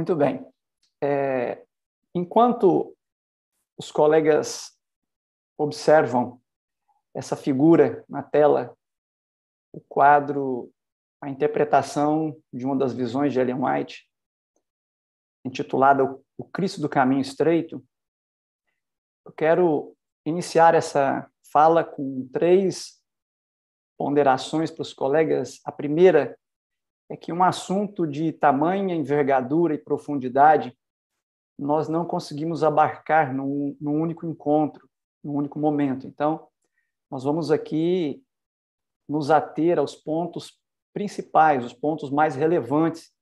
Muito bem. É, enquanto os colegas observam essa figura na tela, o quadro, a interpretação de uma das visões de Ellen White, intitulada O Cristo do Caminho Estreito, eu quero iniciar essa fala com três ponderações para os colegas. A primeira é que um assunto de tamanha envergadura e profundidade nós não conseguimos abarcar num, num único encontro, num único momento. Então, nós vamos aqui nos ater aos pontos principais, os pontos mais relevantes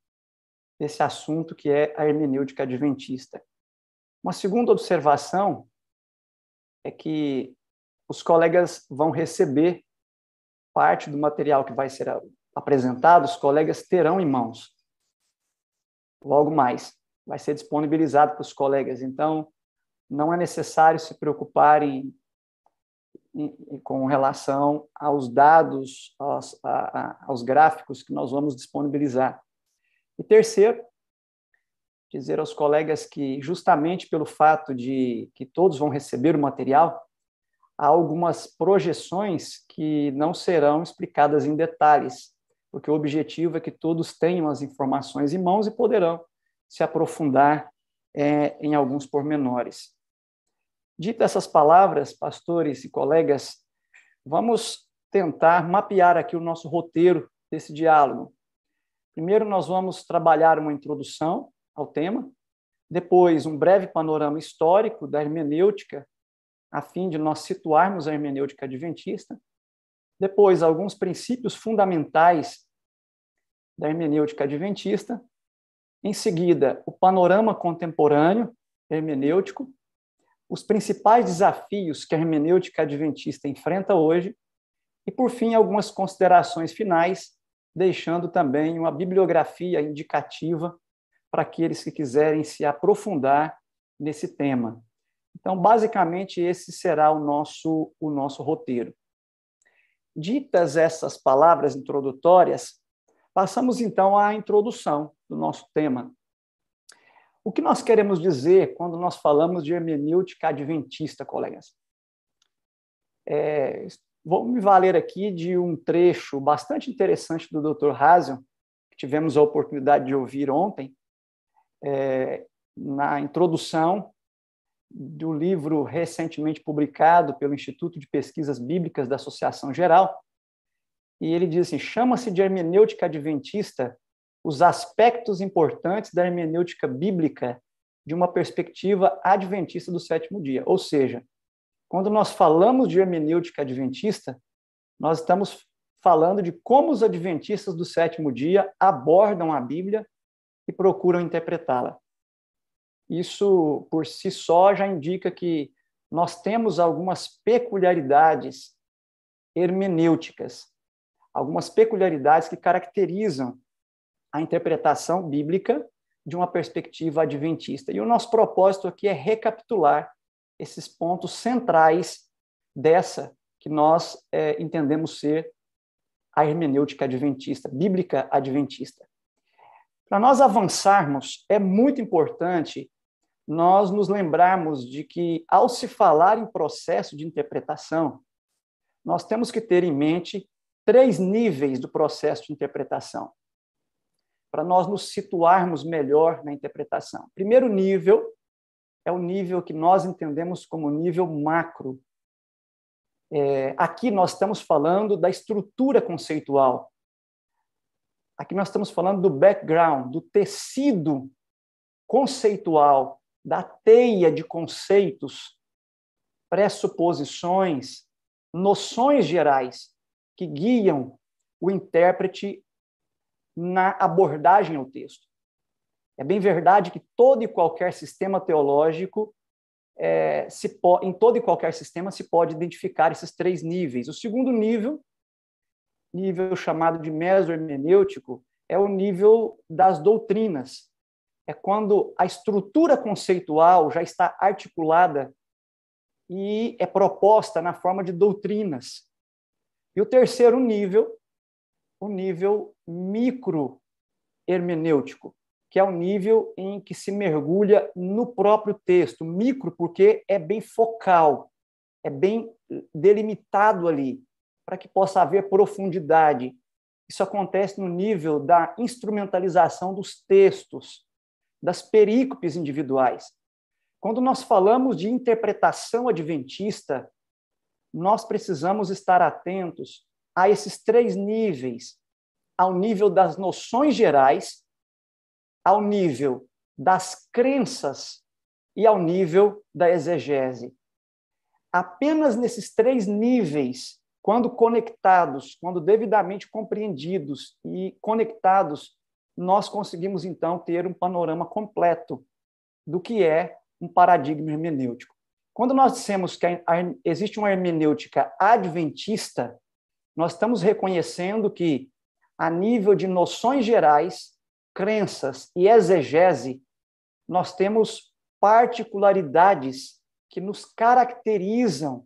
desse assunto que é a hermenêutica adventista. Uma segunda observação é que os colegas vão receber parte do material que vai ser apresentado, os colegas terão em mãos. Logo mais, vai ser disponibilizado para os colegas. Então, não é necessário se preocuparem com relação aos dados, aos, a, aos gráficos que nós vamos disponibilizar. E terceiro, dizer aos colegas que, justamente pelo fato de que todos vão receber o material, há algumas projeções que não serão explicadas em detalhes, porque o objetivo é que todos tenham as informações em mãos e poderão se aprofundar é, em alguns pormenores. Dito essas palavras, pastores e colegas, vamos tentar mapear aqui o nosso roteiro desse diálogo. Primeiro, nós vamos trabalhar uma introdução ao tema, depois, um breve panorama histórico da hermenêutica, a fim de nós situarmos a hermenêutica adventista, depois, alguns princípios fundamentais da hermenêutica adventista, em seguida, o panorama contemporâneo hermenêutico, os principais desafios que a hermenêutica adventista enfrenta hoje, e, por fim, algumas considerações finais, deixando também uma bibliografia indicativa para aqueles que quiserem se aprofundar nesse tema. Então, basicamente, esse será o nosso, o nosso roteiro. Ditas essas palavras introdutórias, passamos então à introdução do nosso tema. O que nós queremos dizer quando nós falamos de hermenêutica adventista, colegas? É, vou me valer aqui de um trecho bastante interessante do Dr. Hazel, que tivemos a oportunidade de ouvir ontem, é, na introdução do livro recentemente publicado pelo Instituto de Pesquisas Bíblicas da Associação Geral. E ele diz assim: chama-se de hermenêutica adventista os aspectos importantes da hermenêutica bíblica de uma perspectiva adventista do sétimo dia. Ou seja, quando nós falamos de hermenêutica adventista, nós estamos falando de como os adventistas do sétimo dia abordam a Bíblia e procuram interpretá-la. Isso, por si só, já indica que nós temos algumas peculiaridades hermenêuticas, algumas peculiaridades que caracterizam a interpretação bíblica de uma perspectiva adventista. E o nosso propósito aqui é recapitular esses pontos centrais dessa que nós é, entendemos ser a hermenêutica adventista, bíblica adventista. Para nós avançarmos, é muito importante nós nos lembrarmos de que, ao se falar em processo de interpretação, nós temos que ter em mente três níveis do processo de interpretação para nós nos situarmos melhor na interpretação. Primeiro nível é o nível que nós entendemos como nível macro. É, aqui nós estamos falando da estrutura conceitual. Aqui nós estamos falando do background, do tecido conceitual, da teia de conceitos, pressuposições, noções gerais que guiam o intérprete na abordagem ao texto. É bem verdade que todo e qualquer sistema teológico, é, se em todo e qualquer sistema, se pode identificar esses três níveis. O segundo nível, nível chamado de mesohermenêutico, é o nível das doutrinas. É quando a estrutura conceitual já está articulada e é proposta na forma de doutrinas. E o terceiro nível o nível micro hermenêutico, que é o nível em que se mergulha no próprio texto, micro, porque é bem focal, é bem delimitado ali, para que possa haver profundidade. Isso acontece no nível da instrumentalização dos textos, das perícopes individuais. Quando nós falamos de interpretação adventista, nós precisamos estar atentos a esses três níveis: ao nível das noções gerais, ao nível das crenças e ao nível da exegese. Apenas nesses três níveis, quando conectados, quando devidamente compreendidos e conectados, nós conseguimos então ter um panorama completo do que é um paradigma hermenêutico. Quando nós dissemos que existe uma hermenêutica adventista, nós estamos reconhecendo que, a nível de noções gerais, crenças e exegese, nós temos particularidades que nos caracterizam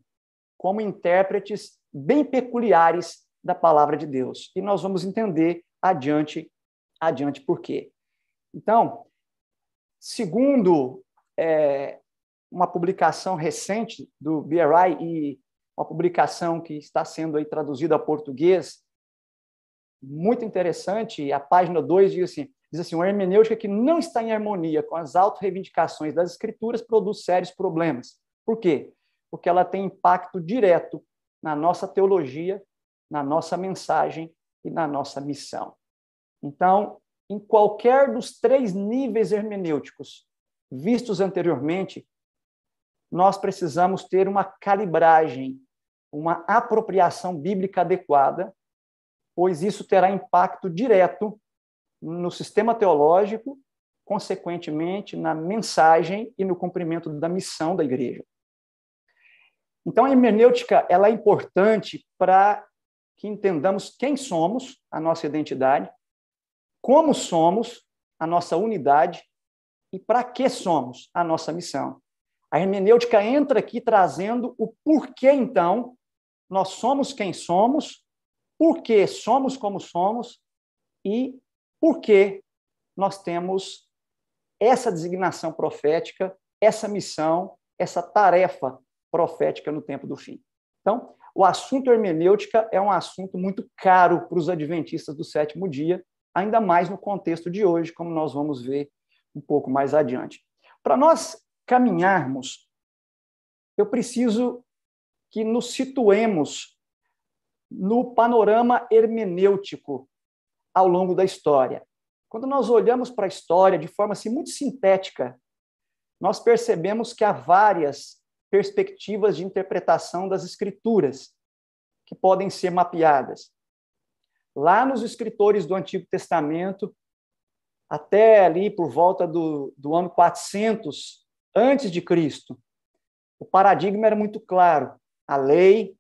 como intérpretes bem peculiares da palavra de Deus. E nós vamos entender adiante, adiante por quê. Então, segundo é, uma publicação recente do BRI e uma publicação que está sendo aí traduzida ao português, muito interessante, a página 2 diz assim, diz assim, uma hermenêutica que não está em harmonia com as auto-reivindicações das escrituras produz sérios problemas. Por quê? Porque ela tem impacto direto na nossa teologia, na nossa mensagem e na nossa missão. Então, em qualquer dos três níveis hermenêuticos vistos anteriormente, nós precisamos ter uma calibragem, uma apropriação bíblica adequada, pois isso terá impacto direto no sistema teológico, consequentemente, na mensagem e no cumprimento da missão da igreja. Então, a hermenêutica ela é importante para que entendamos quem somos, a nossa identidade, como somos, a nossa unidade, e para que somos, a nossa missão. A hermenêutica entra aqui trazendo o porquê, então, nós somos quem somos, por que somos como somos e por que nós temos essa designação profética, essa missão, essa tarefa profética no tempo do fim. Então, o assunto hermenêutica é um assunto muito caro para os adventistas do sétimo dia, ainda mais no contexto de hoje, como nós vamos ver um pouco mais adiante. Para nós caminharmos, eu preciso que nos situemos no panorama hermenêutico ao longo da história. Quando nós olhamos para a história de forma assim, muito sintética, nós percebemos que há várias perspectivas de interpretação das escrituras que podem ser mapeadas. Lá nos escritores do Antigo Testamento, até ali por volta do, do ano 400 antes de Cristo, o paradigma era muito claro: a lei,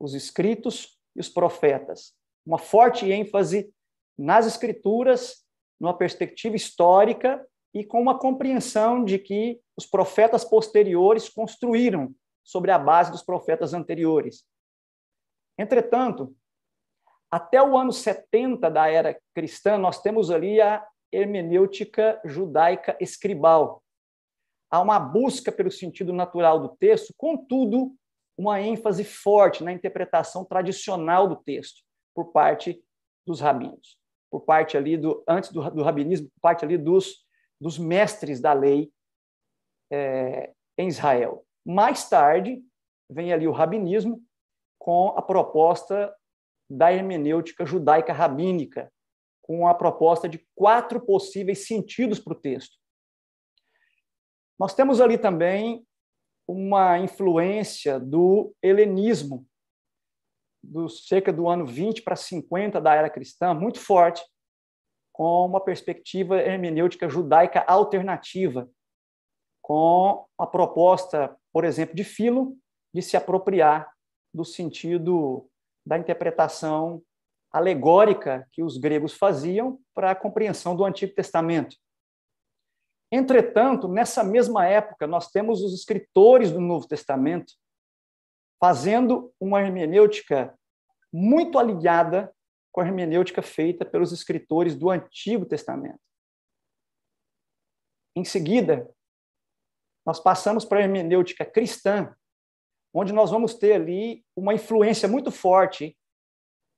os escritos e os profetas. Uma forte ênfase nas escrituras, numa perspectiva histórica e com uma compreensão de que os profetas posteriores construíram sobre a base dos profetas anteriores. Entretanto, até o ano 70 da era cristã, nós temos ali a hermenêutica judaica escribal. Há uma busca pelo sentido natural do texto, contudo, uma ênfase forte na interpretação tradicional do texto por parte dos rabinos por parte ali do antes do, do rabinismo, por parte ali dos, dos mestres da lei é, em Israel. Mais tarde vem ali o rabinismo com a proposta da hermenêutica judaica rabínica, com a proposta de quatro possíveis sentidos para o texto. Nós temos ali também uma influência do helenismo, do cerca do ano 20 para 50 da era cristã, muito forte, com uma perspectiva hermenêutica judaica alternativa, com a proposta, por exemplo, de Filo de se apropriar do sentido da interpretação alegórica que os gregos faziam para a compreensão do Antigo Testamento. Entretanto, nessa mesma época, nós temos os escritores do Novo Testamento fazendo uma hermenêutica muito alinhada com a hermenêutica feita pelos escritores do Antigo Testamento. Em seguida, nós passamos para a hermenêutica cristã, onde nós vamos ter ali uma influência muito forte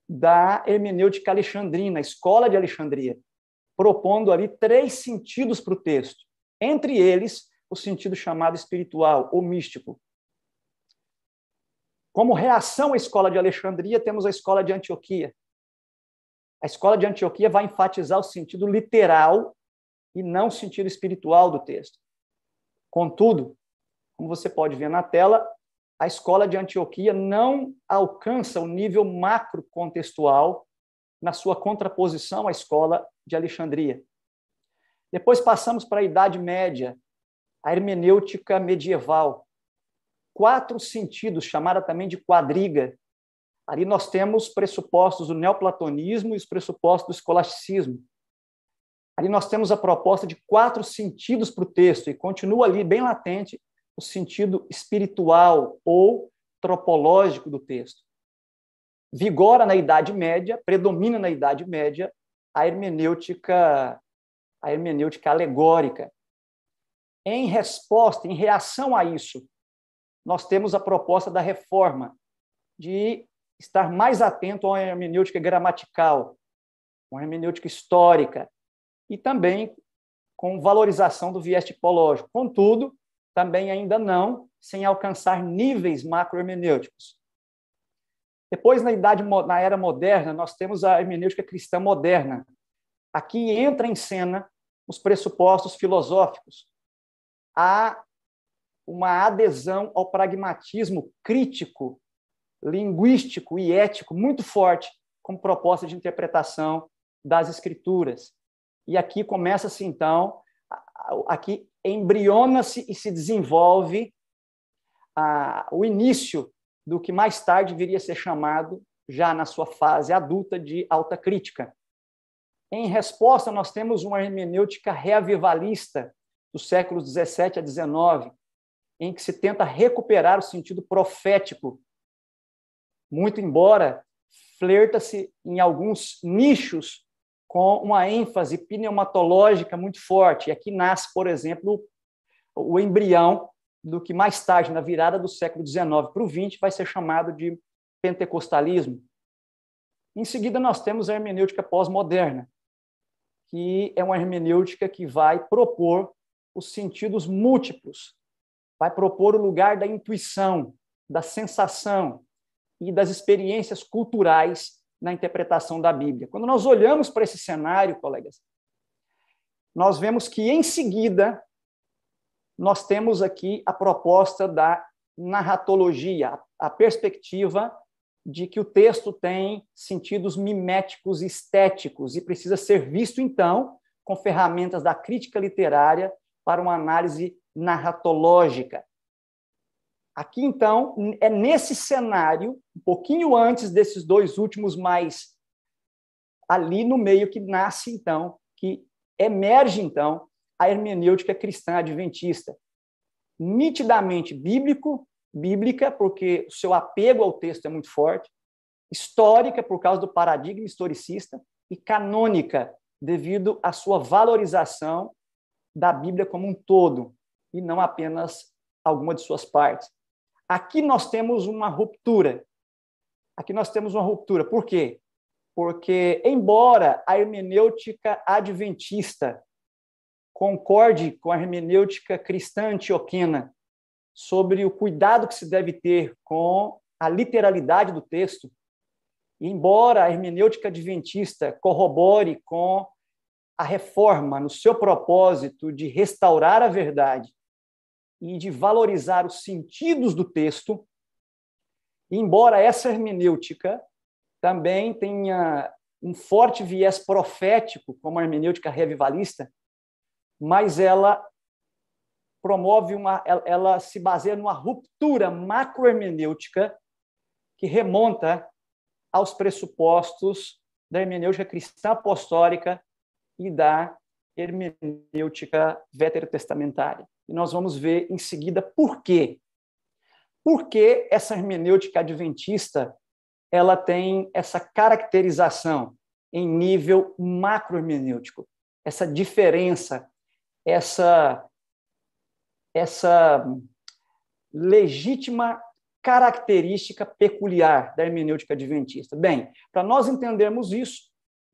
da hermenêutica alexandrina, a escola de Alexandria, propondo ali três sentidos para o texto. Entre eles, o sentido chamado espiritual ou místico. Como reação à escola de Alexandria, temos a escola de Antioquia. A escola de Antioquia vai enfatizar o sentido literal e não o sentido espiritual do texto. Contudo, como você pode ver na tela, a escola de Antioquia não alcança o nível macro-contextual na sua contraposição à escola de Alexandria. Depois passamos para a Idade Média, a hermenêutica medieval. Quatro sentidos, chamada também de quadriga. Ali nós temos pressupostos do neoplatonismo e os pressupostos do escolasticismo. Ali nós temos a proposta de quatro sentidos para o texto, e continua ali bem latente o sentido espiritual ou tropológico do texto. Vigora na Idade Média, predomina na Idade Média a hermenêutica, a hermenêutica alegórica. Em resposta, em reação a isso, nós temos a proposta da reforma, de estar mais atento a uma hermenêutica gramatical, uma hermenêutica histórica, e também com valorização do viés tipológico. Contudo, também ainda não sem alcançar níveis macrohermenêuticos. Depois, na idade na era moderna, nós temos a hermenêutica cristã moderna. Aqui entra em cena os pressupostos filosóficos. Há uma adesão ao pragmatismo crítico, linguístico e ético muito forte como proposta de interpretação das escrituras. E aqui começa-se, então, aqui embriona-se e se desenvolve a, o início do que mais tarde viria a ser chamado, já na sua fase adulta, de alta crítica. Em resposta, nós temos uma hermenêutica reavivalista dos séculos 17 a 19, em que se tenta recuperar o sentido profético, muito embora flerta-se em alguns nichos com uma ênfase pneumatológica muito forte. E aqui nasce, por exemplo, o embrião do que mais tarde, na virada do século XIX para o XX, vai ser chamado de pentecostalismo. Em seguida, nós temos a hermenêutica pós-moderna, que é uma hermenêutica que vai propor os sentidos múltiplos, vai propor o lugar da intuição, da sensação e das experiências culturais na interpretação da Bíblia. Quando nós olhamos para esse cenário, colegas, nós vemos que, em seguida, nós temos aqui a proposta da narratologia, a perspectiva de que o texto tem sentidos miméticos estéticos e precisa ser visto, então, com ferramentas da crítica literária para uma análise narratológica. Aqui, então, é nesse cenário, um pouquinho antes desses dois últimos, mais ali no meio que nasce, então, que emerge, então, a hermenêutica cristã adventista. Nitidamente bíblico, bíblica, porque o seu apego ao texto é muito forte, histórica, por causa do paradigma historicista, e canônica, devido à sua valorização da Bíblia como um todo, e não apenas alguma de suas partes. Aqui nós temos uma ruptura. Aqui nós temos uma ruptura. Por quê? Porque, embora a hermenêutica adventista concorde com a hermenêutica cristã antioquena sobre o cuidado que se deve ter com a literalidade do texto, embora a hermenêutica adventista corrobore com a reforma no seu propósito de restaurar a verdade e de valorizar os sentidos do texto, embora essa hermenêutica também tenha um forte viés profético, como a hermenêutica revivalista, mas ela promove uma, ela se baseia numa ruptura macrohermenêutica que remonta aos pressupostos da hermenêutica cristã apostólica e da hermenêutica veterotestamentária. E nós vamos ver em seguida por quê. Por que essa hermenêutica adventista ela tem essa caracterização em nível macrohermenêutico, essa diferença essa essa legítima característica peculiar da hermenêutica adventista? Bem, para nós entendermos isso,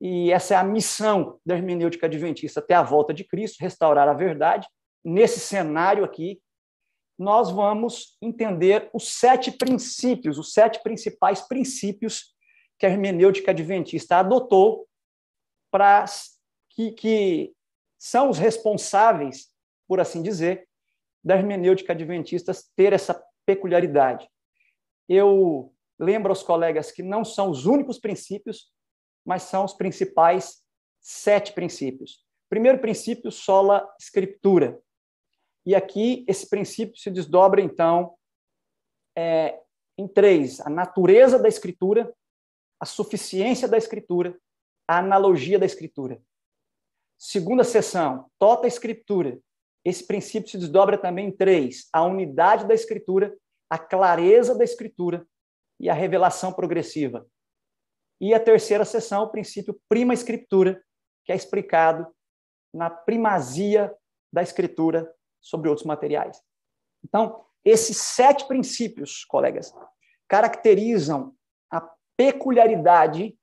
e essa é a missão da hermenêutica adventista até a volta de Cristo, restaurar a verdade, nesse cenário aqui, nós vamos entender os sete princípios, os sete principais princípios que a hermenêutica adventista adotou para que, que são os responsáveis, por assim dizer, da hermenêutica adventista ter essa peculiaridade. Eu lembro aos colegas que não são os únicos princípios, mas são os principais sete princípios. Primeiro princípio, sola scriptura. E aqui esse princípio se desdobra, então, é, em três: a natureza da escritura, a suficiência da escritura, a analogia da escritura. Segunda seção, tota escritura. Esse princípio se desdobra também em três: a unidade da escritura, a clareza da escritura e a revelação progressiva. E a terceira seção, o princípio prima escritura, que é explicado na primazia da escritura sobre outros materiais. Então, esses sete princípios, colegas, caracterizam a peculiaridade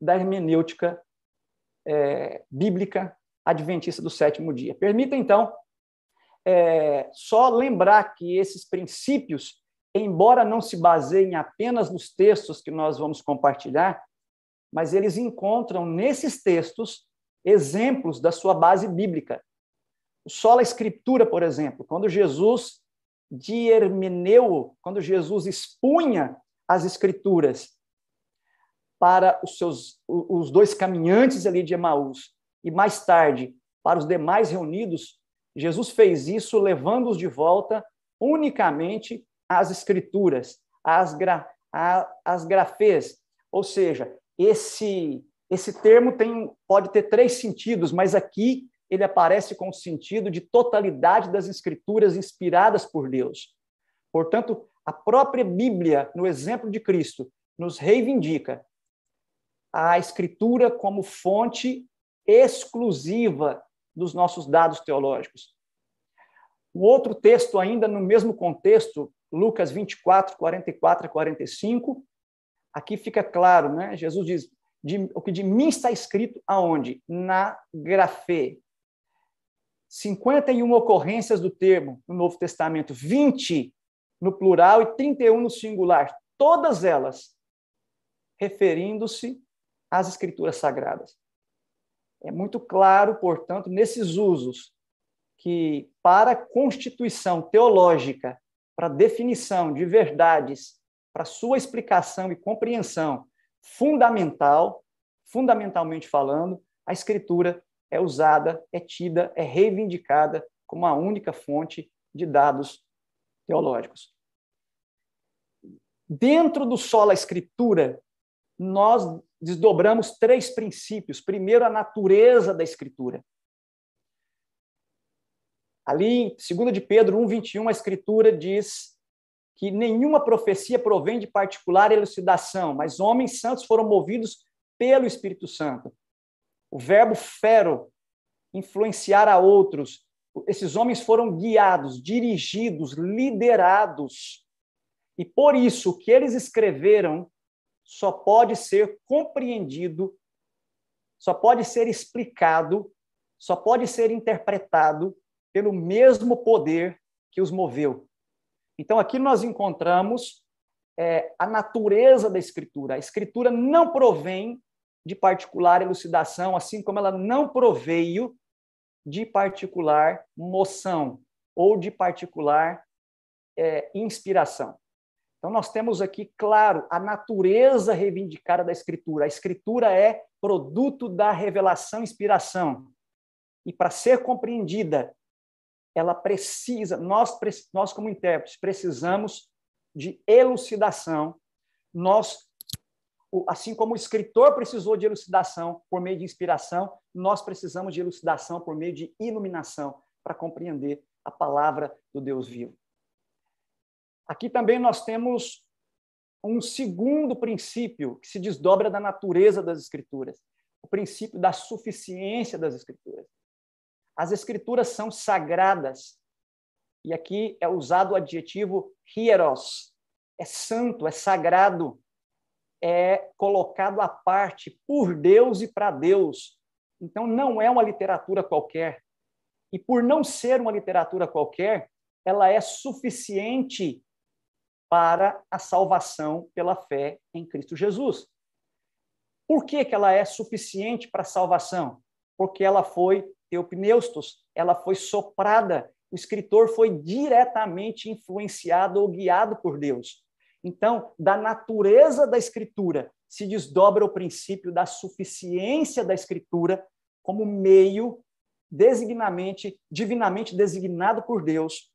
da hermenêutica é, bíblica adventista do sétimo dia. Permita, então, é, só lembrar que esses princípios embora não se baseiem apenas nos textos que nós vamos compartilhar, mas eles encontram nesses textos exemplos da sua base bíblica. Sola escritura, por exemplo, quando Jesus de hermeneu, quando Jesus expunha as escrituras para os seus os dois caminhantes ali de Emaús e mais tarde para os demais reunidos, Jesus fez isso levando-os de volta unicamente as escrituras, as, gra, as grafês. Ou seja, esse, esse termo tem, pode ter três sentidos, mas aqui ele aparece com o sentido de totalidade das escrituras inspiradas por Deus. Portanto, a própria Bíblia, no exemplo de Cristo, nos reivindica a escritura como fonte exclusiva dos nossos dados teológicos. Um outro texto, ainda no mesmo contexto, Lucas 24, 44 a 45, aqui fica claro, né? Jesus diz: de, o que de mim está escrito aonde? Na grafê. 51 ocorrências do termo no Novo Testamento, 20 no plural e 31 no singular, todas elas referindo-se às escrituras sagradas. É muito claro, portanto, nesses usos que para constituição teológica para definição de verdades, para sua explicação e compreensão fundamental, fundamentalmente falando, a escritura é usada, é tida, é reivindicada como a única fonte de dados teológicos. Dentro do sola escritura, nós desdobramos três princípios. Primeiro, a natureza da escritura. Ali, segundo de Pedro 1:21, a escritura diz que nenhuma profecia provém de particular elucidação, mas homens santos foram movidos pelo Espírito Santo. O verbo fero, influenciar a outros, esses homens foram guiados, dirigidos, liderados. E por isso, o que eles escreveram só pode ser compreendido, só pode ser explicado, só pode ser interpretado pelo mesmo poder que os moveu. Então, aqui nós encontramos é, a natureza da Escritura. A Escritura não provém de particular elucidação, assim como ela não proveio de particular moção ou de particular é, inspiração. Então, nós temos aqui, claro, a natureza reivindicada da Escritura. A Escritura é produto da revelação inspiração. E para ser compreendida ela precisa, nós, nós como intérpretes, precisamos de elucidação. Nós, assim como o escritor precisou de elucidação por meio de inspiração, nós precisamos de elucidação por meio de iluminação para compreender a palavra do Deus vivo. Aqui também nós temos um segundo princípio que se desdobra da natureza das escrituras, o princípio da suficiência das escrituras. As escrituras são sagradas. E aqui é usado o adjetivo hieros. É santo, é sagrado, é colocado à parte por Deus e para Deus. Então não é uma literatura qualquer. E por não ser uma literatura qualquer, ela é suficiente para a salvação pela fé em Cristo Jesus. Por que, que ela é suficiente para a salvação? Porque ela foi teopneustos, ela foi soprada, o escritor foi diretamente influenciado ou guiado por Deus. Então, da natureza da escritura se desdobra o princípio da suficiência da escritura como meio designamente, divinamente designado por Deus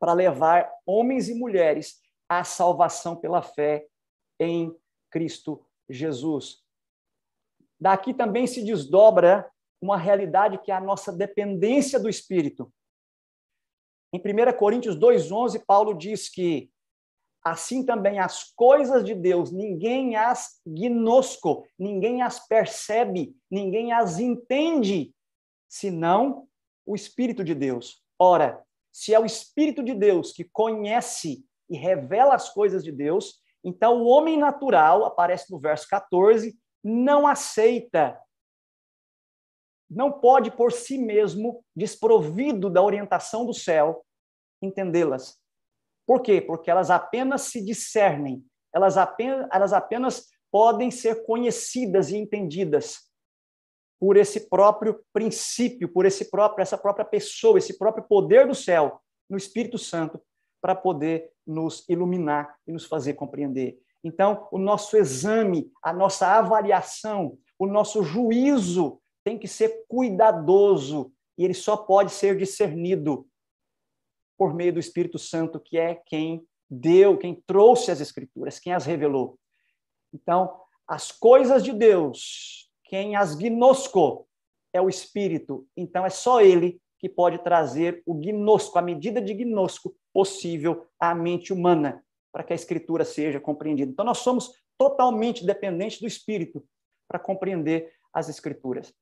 para levar homens e mulheres à salvação pela fé em Cristo Jesus. Daqui também se desdobra uma realidade que é a nossa dependência do Espírito. Em 1 Coríntios 2,11, Paulo diz que assim também as coisas de Deus, ninguém as gnosco, ninguém as percebe, ninguém as entende, senão o Espírito de Deus. Ora, se é o Espírito de Deus que conhece e revela as coisas de Deus, então o homem natural, aparece no verso 14, não aceita, não pode por si mesmo, desprovido da orientação do céu, entendê-las. Por quê? Porque elas apenas se discernem, elas apenas, elas apenas podem ser conhecidas e entendidas por esse próprio princípio, por esse próprio essa própria pessoa, esse próprio poder do céu, no Espírito Santo, para poder nos iluminar e nos fazer compreender. Então, o nosso exame, a nossa avaliação, o nosso juízo tem que ser cuidadoso e ele só pode ser discernido por meio do Espírito Santo, que é quem deu, quem trouxe as Escrituras, quem as revelou. Então, as coisas de Deus, quem as gnosco é o Espírito. Então, é só ele que pode trazer o gnosco, a medida de gnosco possível à mente humana para que a escritura seja compreendida. Então, nós somos totalmente dependentes do Espírito para compreender as escrituras.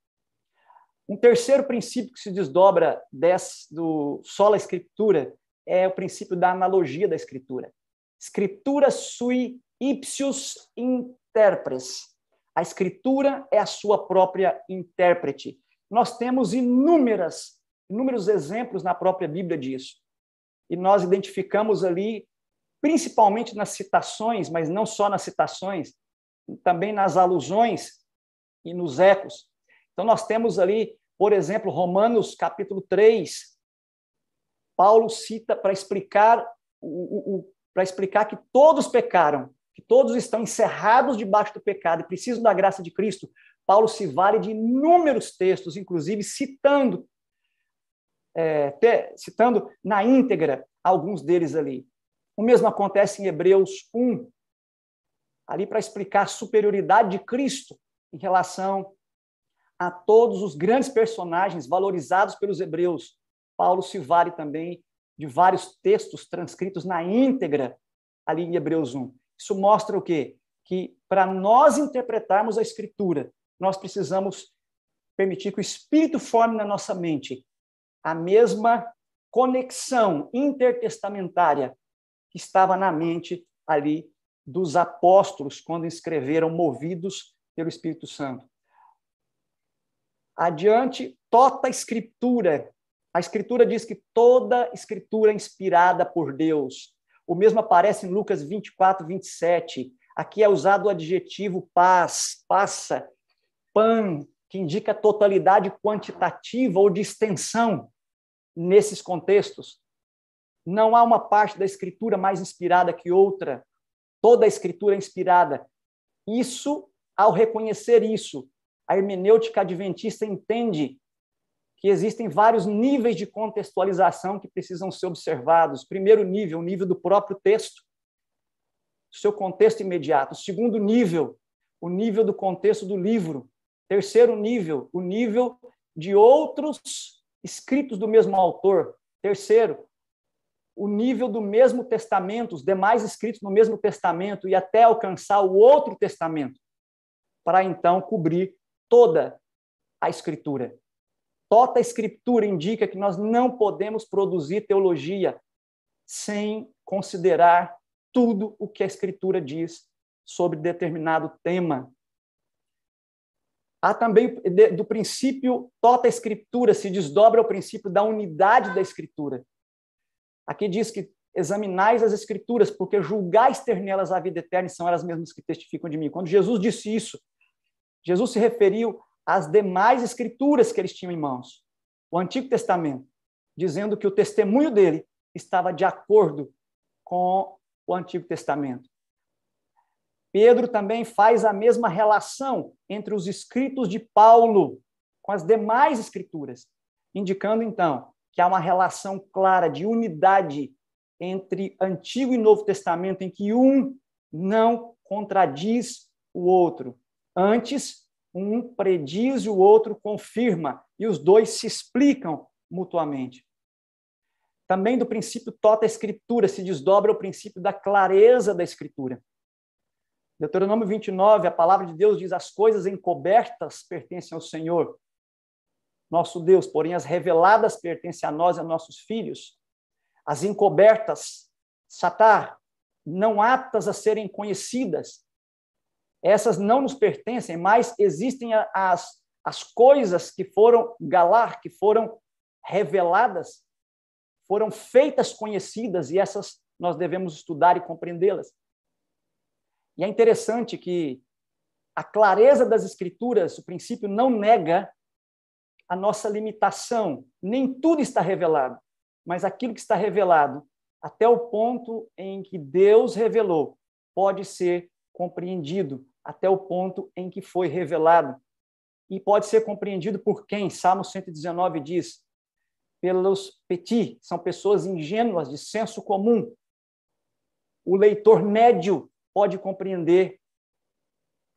Um terceiro princípio que se desdobra desse, do sola escritura é o princípio da analogia da escritura. Escritura sui ipsius interpres. A escritura é a sua própria intérprete. Nós temos inúmeras, inúmeros exemplos na própria Bíblia disso. E nós identificamos ali principalmente nas citações, mas não só nas citações, também nas alusões e nos ecos. Então, nós temos ali, por exemplo, Romanos capítulo 3, Paulo cita para explicar o, o para explicar que todos pecaram, que todos estão encerrados debaixo do pecado e precisam da graça de Cristo. Paulo se vale de inúmeros textos, inclusive citando é, te, citando na íntegra alguns deles ali. O mesmo acontece em Hebreus 1, ali para explicar a superioridade de Cristo em relação a todos os grandes personagens valorizados pelos hebreus. Paulo se vale também de vários textos transcritos na íntegra ali em Hebreus 1. Isso mostra o quê? Que para nós interpretarmos a Escritura, nós precisamos permitir que o Espírito forme na nossa mente a mesma conexão intertestamentária que estava na mente ali dos apóstolos quando escreveram movidos pelo Espírito Santo. Adiante, toda a escritura. A escritura diz que toda escritura é inspirada por Deus. O mesmo aparece em Lucas 24, 27. Aqui é usado o adjetivo paz, passa, pan, que indica totalidade quantitativa ou de extensão nesses contextos. Não há uma parte da escritura mais inspirada que outra. Toda a escritura é inspirada. Isso, ao reconhecer isso, a hermenêutica adventista entende que existem vários níveis de contextualização que precisam ser observados. Primeiro nível, o nível do próprio texto, seu contexto imediato. Segundo nível, o nível do contexto do livro. Terceiro nível, o nível de outros escritos do mesmo autor. Terceiro, o nível do mesmo testamento, os demais escritos no mesmo testamento e até alcançar o outro testamento, para então cobrir toda a escritura. toda a escritura indica que nós não podemos produzir teologia sem considerar tudo o que a escritura diz sobre determinado tema. Há também do princípio toda a escritura se desdobra ao princípio da unidade da escritura. Aqui diz que examinais as escrituras, porque julgais ter nelas a vida eterna e são elas mesmas que testificam de mim. Quando Jesus disse isso, Jesus se referiu às demais escrituras que eles tinham em mãos, o Antigo Testamento, dizendo que o testemunho dele estava de acordo com o Antigo Testamento. Pedro também faz a mesma relação entre os escritos de Paulo com as demais escrituras, indicando então que há uma relação clara de unidade entre Antigo e Novo Testamento, em que um não contradiz o outro. Antes, um prediz e o outro confirma, e os dois se explicam mutuamente. Também do princípio tota escritura se desdobra o princípio da clareza da escritura. Deuteronômio 29, a palavra de Deus diz: as coisas encobertas pertencem ao Senhor, nosso Deus, porém as reveladas pertencem a nós e a nossos filhos. As encobertas, satar, não aptas a serem conhecidas, essas não nos pertencem, mas existem as, as coisas que foram galar, que foram reveladas, foram feitas conhecidas, e essas nós devemos estudar e compreendê-las. E é interessante que a clareza das Escrituras, o princípio, não nega a nossa limitação. Nem tudo está revelado, mas aquilo que está revelado, até o ponto em que Deus revelou, pode ser compreendido, até o ponto em que foi revelado. E pode ser compreendido por quem? Salmo 119 diz: pelos petit, são pessoas ingênuas, de senso comum. O leitor médio pode compreender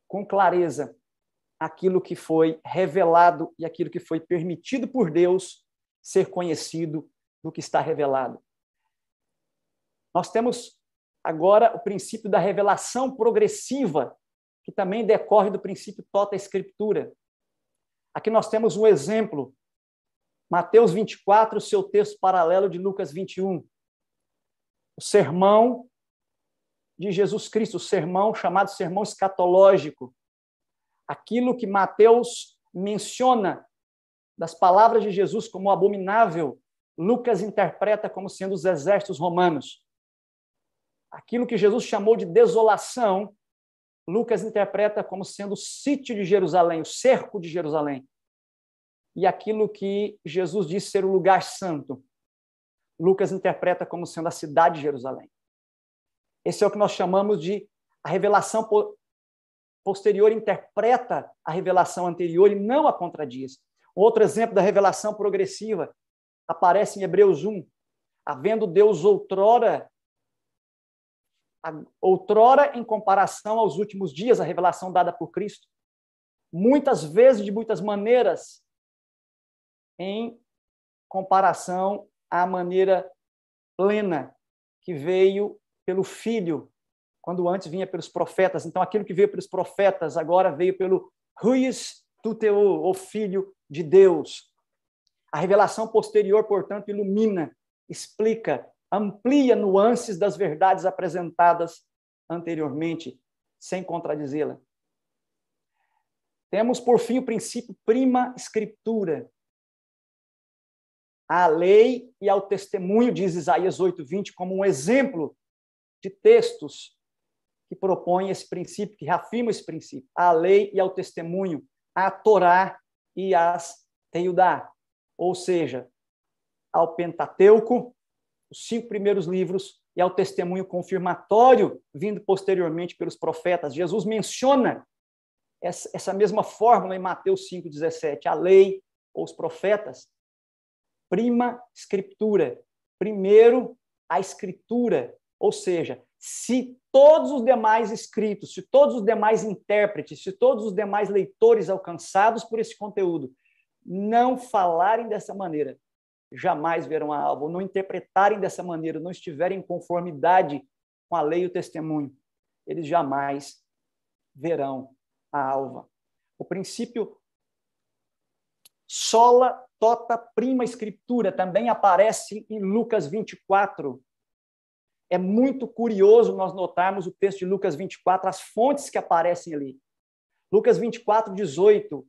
com clareza aquilo que foi revelado e aquilo que foi permitido por Deus ser conhecido do que está revelado. Nós temos agora o princípio da revelação progressiva, que também decorre do princípio tota escritura. Aqui nós temos um exemplo, Mateus 24, seu texto paralelo de Lucas 21. O sermão de Jesus Cristo, o sermão chamado sermão escatológico. Aquilo que Mateus menciona das palavras de Jesus como abominável, Lucas interpreta como sendo os exércitos romanos. Aquilo que Jesus chamou de desolação, Lucas interpreta como sendo o sítio de Jerusalém, o cerco de Jerusalém. E aquilo que Jesus disse ser o lugar santo, Lucas interpreta como sendo a cidade de Jerusalém. Esse é o que nós chamamos de a revelação posterior interpreta a revelação anterior e não a contradiz. Outro exemplo da revelação progressiva aparece em Hebreus 1. Havendo Deus outrora, outrora em comparação aos últimos dias, a revelação dada por Cristo, muitas vezes, de muitas maneiras, em comparação à maneira plena que veio pelo Filho, quando antes vinha pelos profetas. Então, aquilo que veio pelos profetas agora veio pelo Ruiz Tuteu, o Filho de Deus. A revelação posterior, portanto, ilumina, explica, amplia nuances das verdades apresentadas anteriormente, sem contradizê-la. Temos, por fim, o princípio prima scriptura, à lei e ao testemunho, diz Isaías 8:20, como um exemplo de textos que propõem esse princípio, que reafirmam esse princípio, à lei e ao testemunho, à Torá e às Teudá, ou seja, ao Pentateuco, os cinco primeiros livros, e ao testemunho confirmatório vindo posteriormente pelos profetas. Jesus menciona essa mesma fórmula em Mateus 5,17, a lei ou os profetas. Prima escritura, primeiro a escritura, ou seja, se todos os demais escritos, se todos os demais intérpretes, se todos os demais leitores alcançados por esse conteúdo não falarem dessa maneira, jamais verão a alva, ou não interpretarem dessa maneira, não estiverem em conformidade com a lei e o testemunho, eles jamais verão a alva. O princípio sola tota prima escritura também aparece em Lucas 24. É muito curioso nós notarmos o texto de Lucas 24, as fontes que aparecem ali. Lucas 24, 18,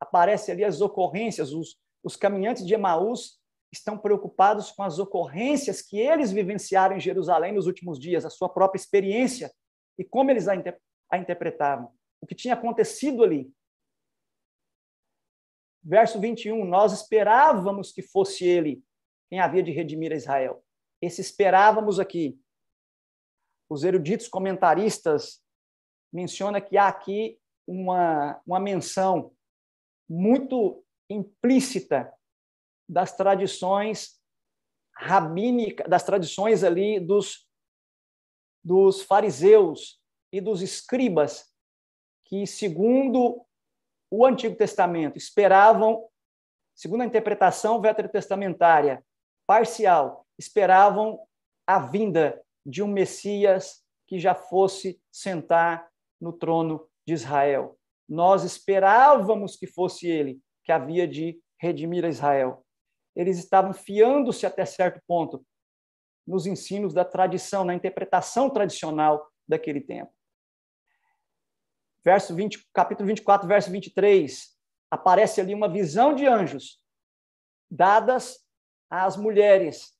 aparece ali as ocorrências, os, os caminhantes de Emaús estão preocupados com as ocorrências que eles vivenciaram em Jerusalém nos últimos dias, a sua própria experiência e como eles a, inter a interpretavam, o que tinha acontecido ali. Verso 21, nós esperávamos que fosse ele quem havia de redimir a Israel. Esse esperávamos aqui. Os eruditos comentaristas mencionam que há aqui uma, uma menção muito implícita das tradições rabínicas, das tradições ali dos, dos fariseus e dos escribas, que, segundo o Antigo Testamento, esperavam, segundo a interpretação veterotestamentária parcial, esperavam a vinda de um Messias que já fosse sentar no trono de Israel. Nós esperávamos que fosse ele que havia de redimir a Israel. Eles estavam fiando-se até certo ponto nos ensinos da tradição, na interpretação tradicional daquele tempo. Verso 20, capítulo 24, verso 23, aparece ali uma visão de anjos dadas às mulheres.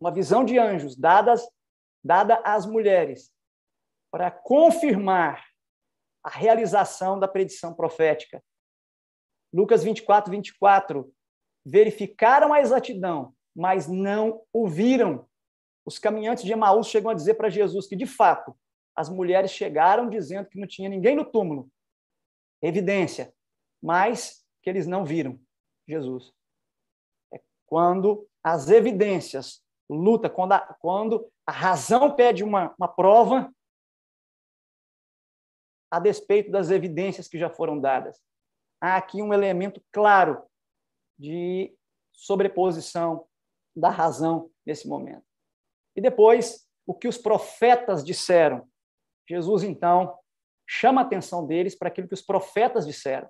Uma visão de anjos dadas dada às mulheres para confirmar a realização da predição profética. Lucas 24, 24. Verificaram a exatidão, mas não ouviram. Os caminhantes de Emaús chegam a dizer para Jesus que, de fato, as mulheres chegaram dizendo que não tinha ninguém no túmulo. Evidência. Mas que eles não viram Jesus. É quando as evidências luta, quando a, quando a razão pede uma, uma prova, a despeito das evidências que já foram dadas. Há aqui um elemento claro de sobreposição da razão nesse momento. E depois, o que os profetas disseram. Jesus, então, chama a atenção deles para aquilo que os profetas disseram.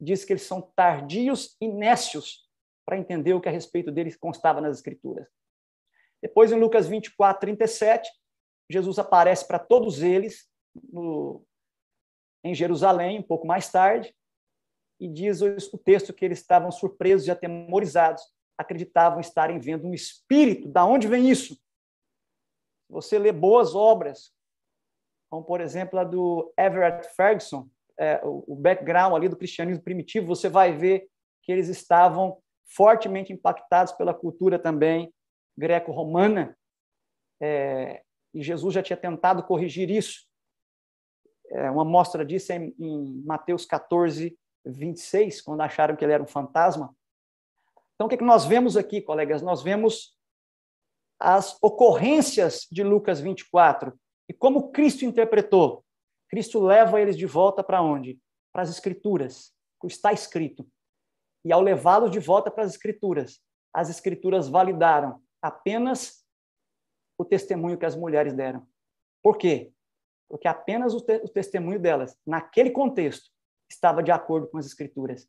Diz que eles são tardios e nécios para entender o que a respeito deles constava nas Escrituras. Depois, em Lucas 24, 37, Jesus aparece para todos eles no, em Jerusalém, um pouco mais tarde, e diz o texto que eles estavam surpresos e atemorizados, acreditavam estarem vendo um espírito. Da onde vem isso? Você lê boas obras, como por exemplo a do Everett Ferguson, é, o background ali do cristianismo primitivo, você vai ver que eles estavam fortemente impactados pela cultura também greco-romana, é, e Jesus já tinha tentado corrigir isso é, uma mostra disso é em, em Mateus 14, 26, quando acharam que ele era um fantasma. Então, o que, é que nós vemos aqui, colegas? Nós vemos as ocorrências de Lucas 24 e como Cristo interpretou. Cristo leva eles de volta para onde? Para as Escrituras, está escrito. E ao levá-los de volta para as Escrituras, as Escrituras validaram apenas o testemunho que as mulheres deram. Por quê? porque apenas o, te o testemunho delas, naquele contexto, estava de acordo com as Escrituras.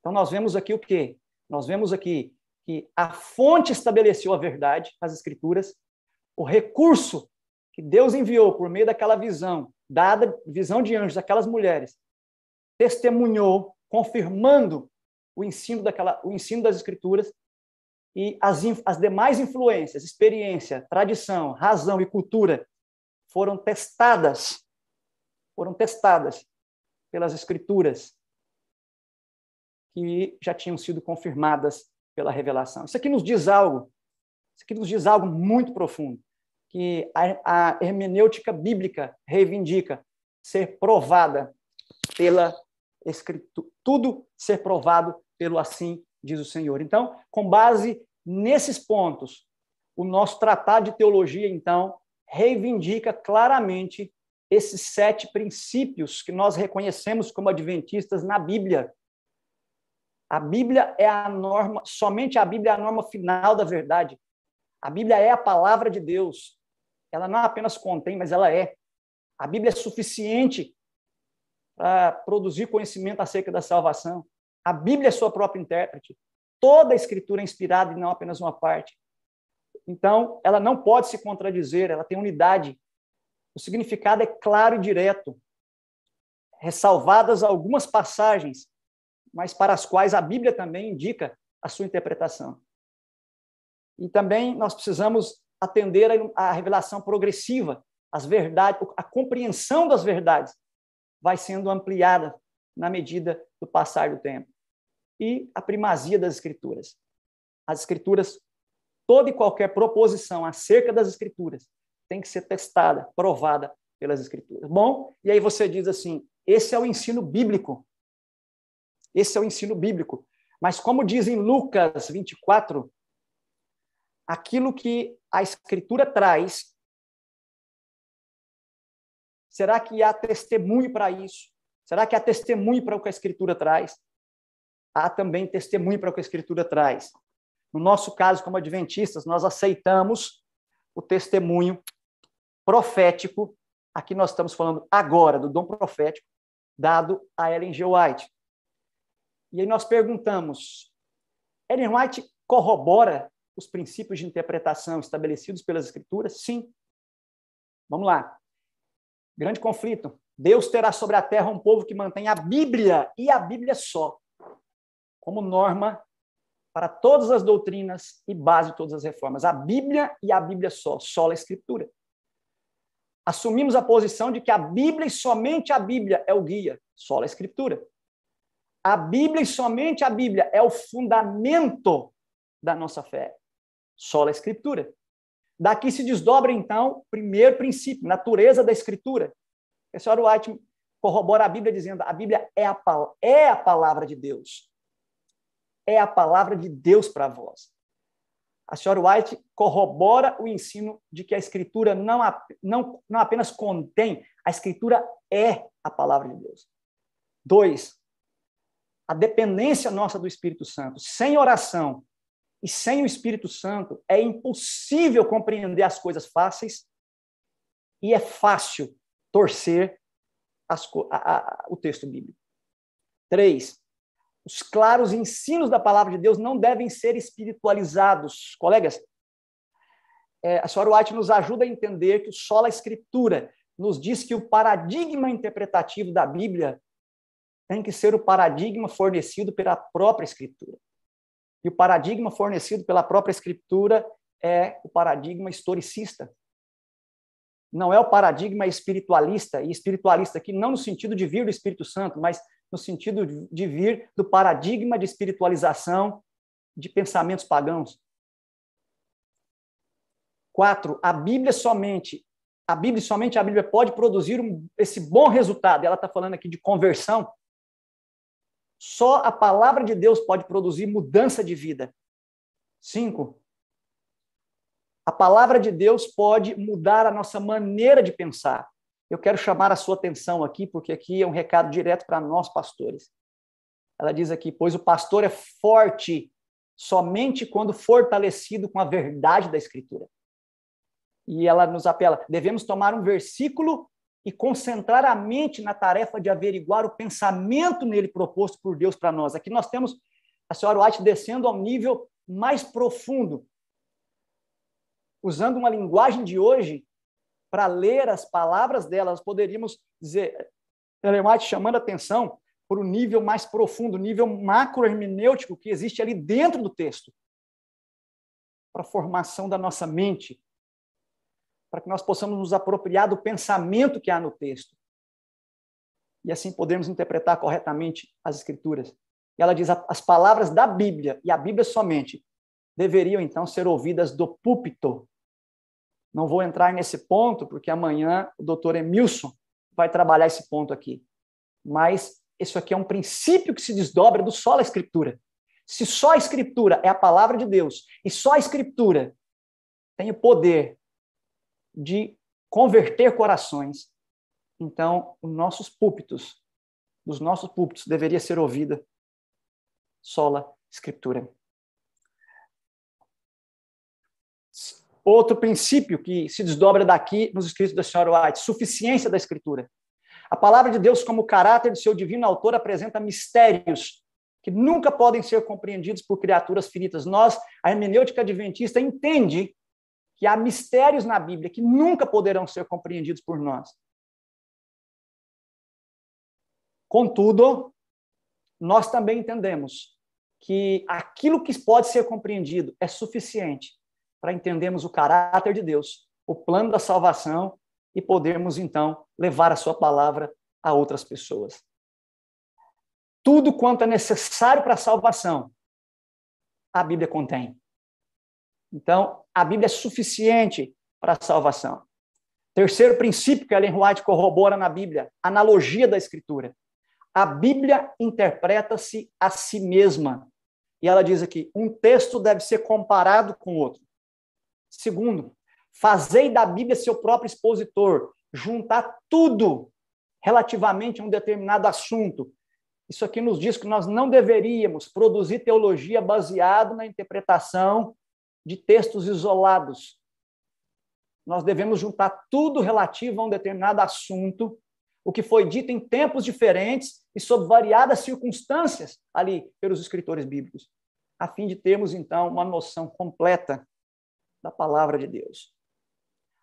Então, nós vemos aqui o quê? Nós vemos aqui que a fonte estabeleceu a verdade, as Escrituras, o recurso que Deus enviou por meio daquela visão, dada visão de anjos, aquelas mulheres, testemunhou, confirmando o ensino daquela, o ensino das Escrituras e as, as demais influências, experiência, tradição, razão e cultura foram testadas, foram testadas pelas escrituras que já tinham sido confirmadas pela revelação. Isso aqui nos diz algo, isso aqui nos diz algo muito profundo, que a, hermenêutica bíblica reivindica ser provada pela escritura, tudo ser provado pelo assim diz o Senhor. Então, com base nesses pontos, o nosso tratado de teologia, então, reivindica claramente esses sete princípios que nós reconhecemos como adventistas na Bíblia. A Bíblia é a norma, somente a Bíblia é a norma final da verdade. A Bíblia é a palavra de Deus. Ela não apenas contém, mas ela é. A Bíblia é suficiente para produzir conhecimento acerca da salvação. A Bíblia é sua própria intérprete. Toda a escritura é inspirada e não apenas uma parte. Então, ela não pode se contradizer, ela tem unidade. O significado é claro e direto. Ressalvadas algumas passagens, mas para as quais a Bíblia também indica a sua interpretação. E também nós precisamos atender à revelação progressiva, as verdades, a compreensão das verdades vai sendo ampliada na medida do passar do tempo. E a primazia das escrituras. As escrituras, toda e qualquer proposição acerca das escrituras tem que ser testada, provada pelas escrituras. Bom, e aí você diz assim: esse é o ensino bíblico. Esse é o ensino bíblico. Mas como diz em Lucas 24, aquilo que a escritura traz, será que há testemunho para isso? Será que há testemunho para o que a Escritura traz? Há também testemunho para o que a Escritura traz. No nosso caso, como adventistas, nós aceitamos o testemunho profético, aqui nós estamos falando agora do dom profético, dado a Ellen G. White. E aí nós perguntamos: Ellen White corrobora os princípios de interpretação estabelecidos pelas Escrituras? Sim. Vamos lá. Grande conflito. Deus terá sobre a terra um povo que mantém a Bíblia e a Bíblia só como norma para todas as doutrinas e base de todas as reformas. A Bíblia e a Bíblia só, só a Escritura. Assumimos a posição de que a Bíblia e somente a Bíblia é o guia, só a Escritura. A Bíblia e somente a Bíblia é o fundamento da nossa fé, só a Escritura. Daqui se desdobra, então, o primeiro princípio, natureza da Escritura. A senhora White corrobora a Bíblia dizendo a Bíblia é a, é a palavra de Deus. É a palavra de Deus para vós. A senhora White corrobora o ensino de que a Escritura não, não, não apenas contém, a Escritura é a palavra de Deus. Dois, a dependência nossa do Espírito Santo. Sem oração e sem o Espírito Santo, é impossível compreender as coisas fáceis e é fácil torcer as, a, a, o texto bíblico. Três, os claros ensinos da palavra de Deus não devem ser espiritualizados. Colegas, é, a senhora White nos ajuda a entender que só a Escritura nos diz que o paradigma interpretativo da Bíblia tem que ser o paradigma fornecido pela própria Escritura. E o paradigma fornecido pela própria Escritura é o paradigma historicista não é o paradigma espiritualista, e espiritualista aqui não no sentido de vir do Espírito Santo, mas no sentido de vir do paradigma de espiritualização de pensamentos pagãos. Quatro, a Bíblia somente, a Bíblia somente a Bíblia pode produzir um, esse bom resultado. Ela está falando aqui de conversão. Só a palavra de Deus pode produzir mudança de vida. Cinco, a palavra de Deus pode mudar a nossa maneira de pensar. Eu quero chamar a sua atenção aqui, porque aqui é um recado direto para nós pastores. Ela diz aqui: pois o pastor é forte somente quando fortalecido com a verdade da Escritura. E ela nos apela: devemos tomar um versículo e concentrar a mente na tarefa de averiguar o pensamento nele proposto por Deus para nós. Aqui nós temos a senhora White descendo ao nível mais profundo usando uma linguagem de hoje, para ler as palavras delas, poderíamos dizer, White chamando atenção para o nível mais profundo, nível macro-hermenêutico que existe ali dentro do texto, para a formação da nossa mente, para que nós possamos nos apropriar do pensamento que há no texto. E assim podemos interpretar corretamente as Escrituras. E ela diz: as palavras da Bíblia, e a Bíblia somente, deveriam então ser ouvidas do púlpito não vou entrar nesse ponto, porque amanhã o doutor Emilson vai trabalhar esse ponto aqui. Mas isso aqui é um princípio que se desdobra do só a Escritura. Se só a Escritura é a palavra de Deus e só a Escritura tem o poder de converter corações, então os nossos púlpitos, dos nossos púlpitos, deveria ser ouvida sola Escritura. Outro princípio que se desdobra daqui nos escritos da senhora White, suficiência da escritura. A palavra de Deus, como caráter de seu divino autor, apresenta mistérios que nunca podem ser compreendidos por criaturas finitas. Nós, a hermenêutica adventista, entende que há mistérios na Bíblia que nunca poderão ser compreendidos por nós. Contudo, nós também entendemos que aquilo que pode ser compreendido é suficiente para entendermos o caráter de Deus, o plano da salvação e podermos então levar a sua palavra a outras pessoas. Tudo quanto é necessário para a salvação, a Bíblia contém. Então, a Bíblia é suficiente para a salvação. Terceiro princípio que Ellen White corrobora na Bíblia, analogia da Escritura. A Bíblia interpreta-se a si mesma. E ela diz aqui: um texto deve ser comparado com outro. Segundo, fazei da Bíblia seu próprio expositor, juntar tudo relativamente a um determinado assunto, isso aqui nos diz que nós não deveríamos produzir teologia baseado na interpretação de textos isolados. Nós devemos juntar tudo relativo a um determinado assunto, o que foi dito em tempos diferentes e sob variadas circunstâncias ali pelos escritores bíblicos, a fim de termos então uma noção completa da palavra de Deus.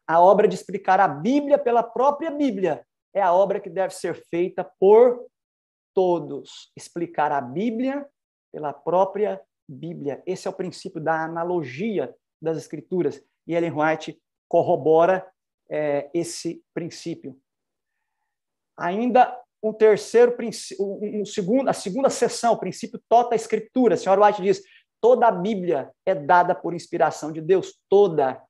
A obra de explicar a Bíblia pela própria Bíblia é a obra que deve ser feita por todos, explicar a Bíblia pela própria Bíblia. Esse é o princípio da analogia das Escrituras. E Ellen White corrobora é, esse princípio. Ainda um terceiro princípio, um, segundo, a segunda seção, o princípio tota escritura. A senhora White diz: toda a Bíblia é dada por inspiração de Deus, toda.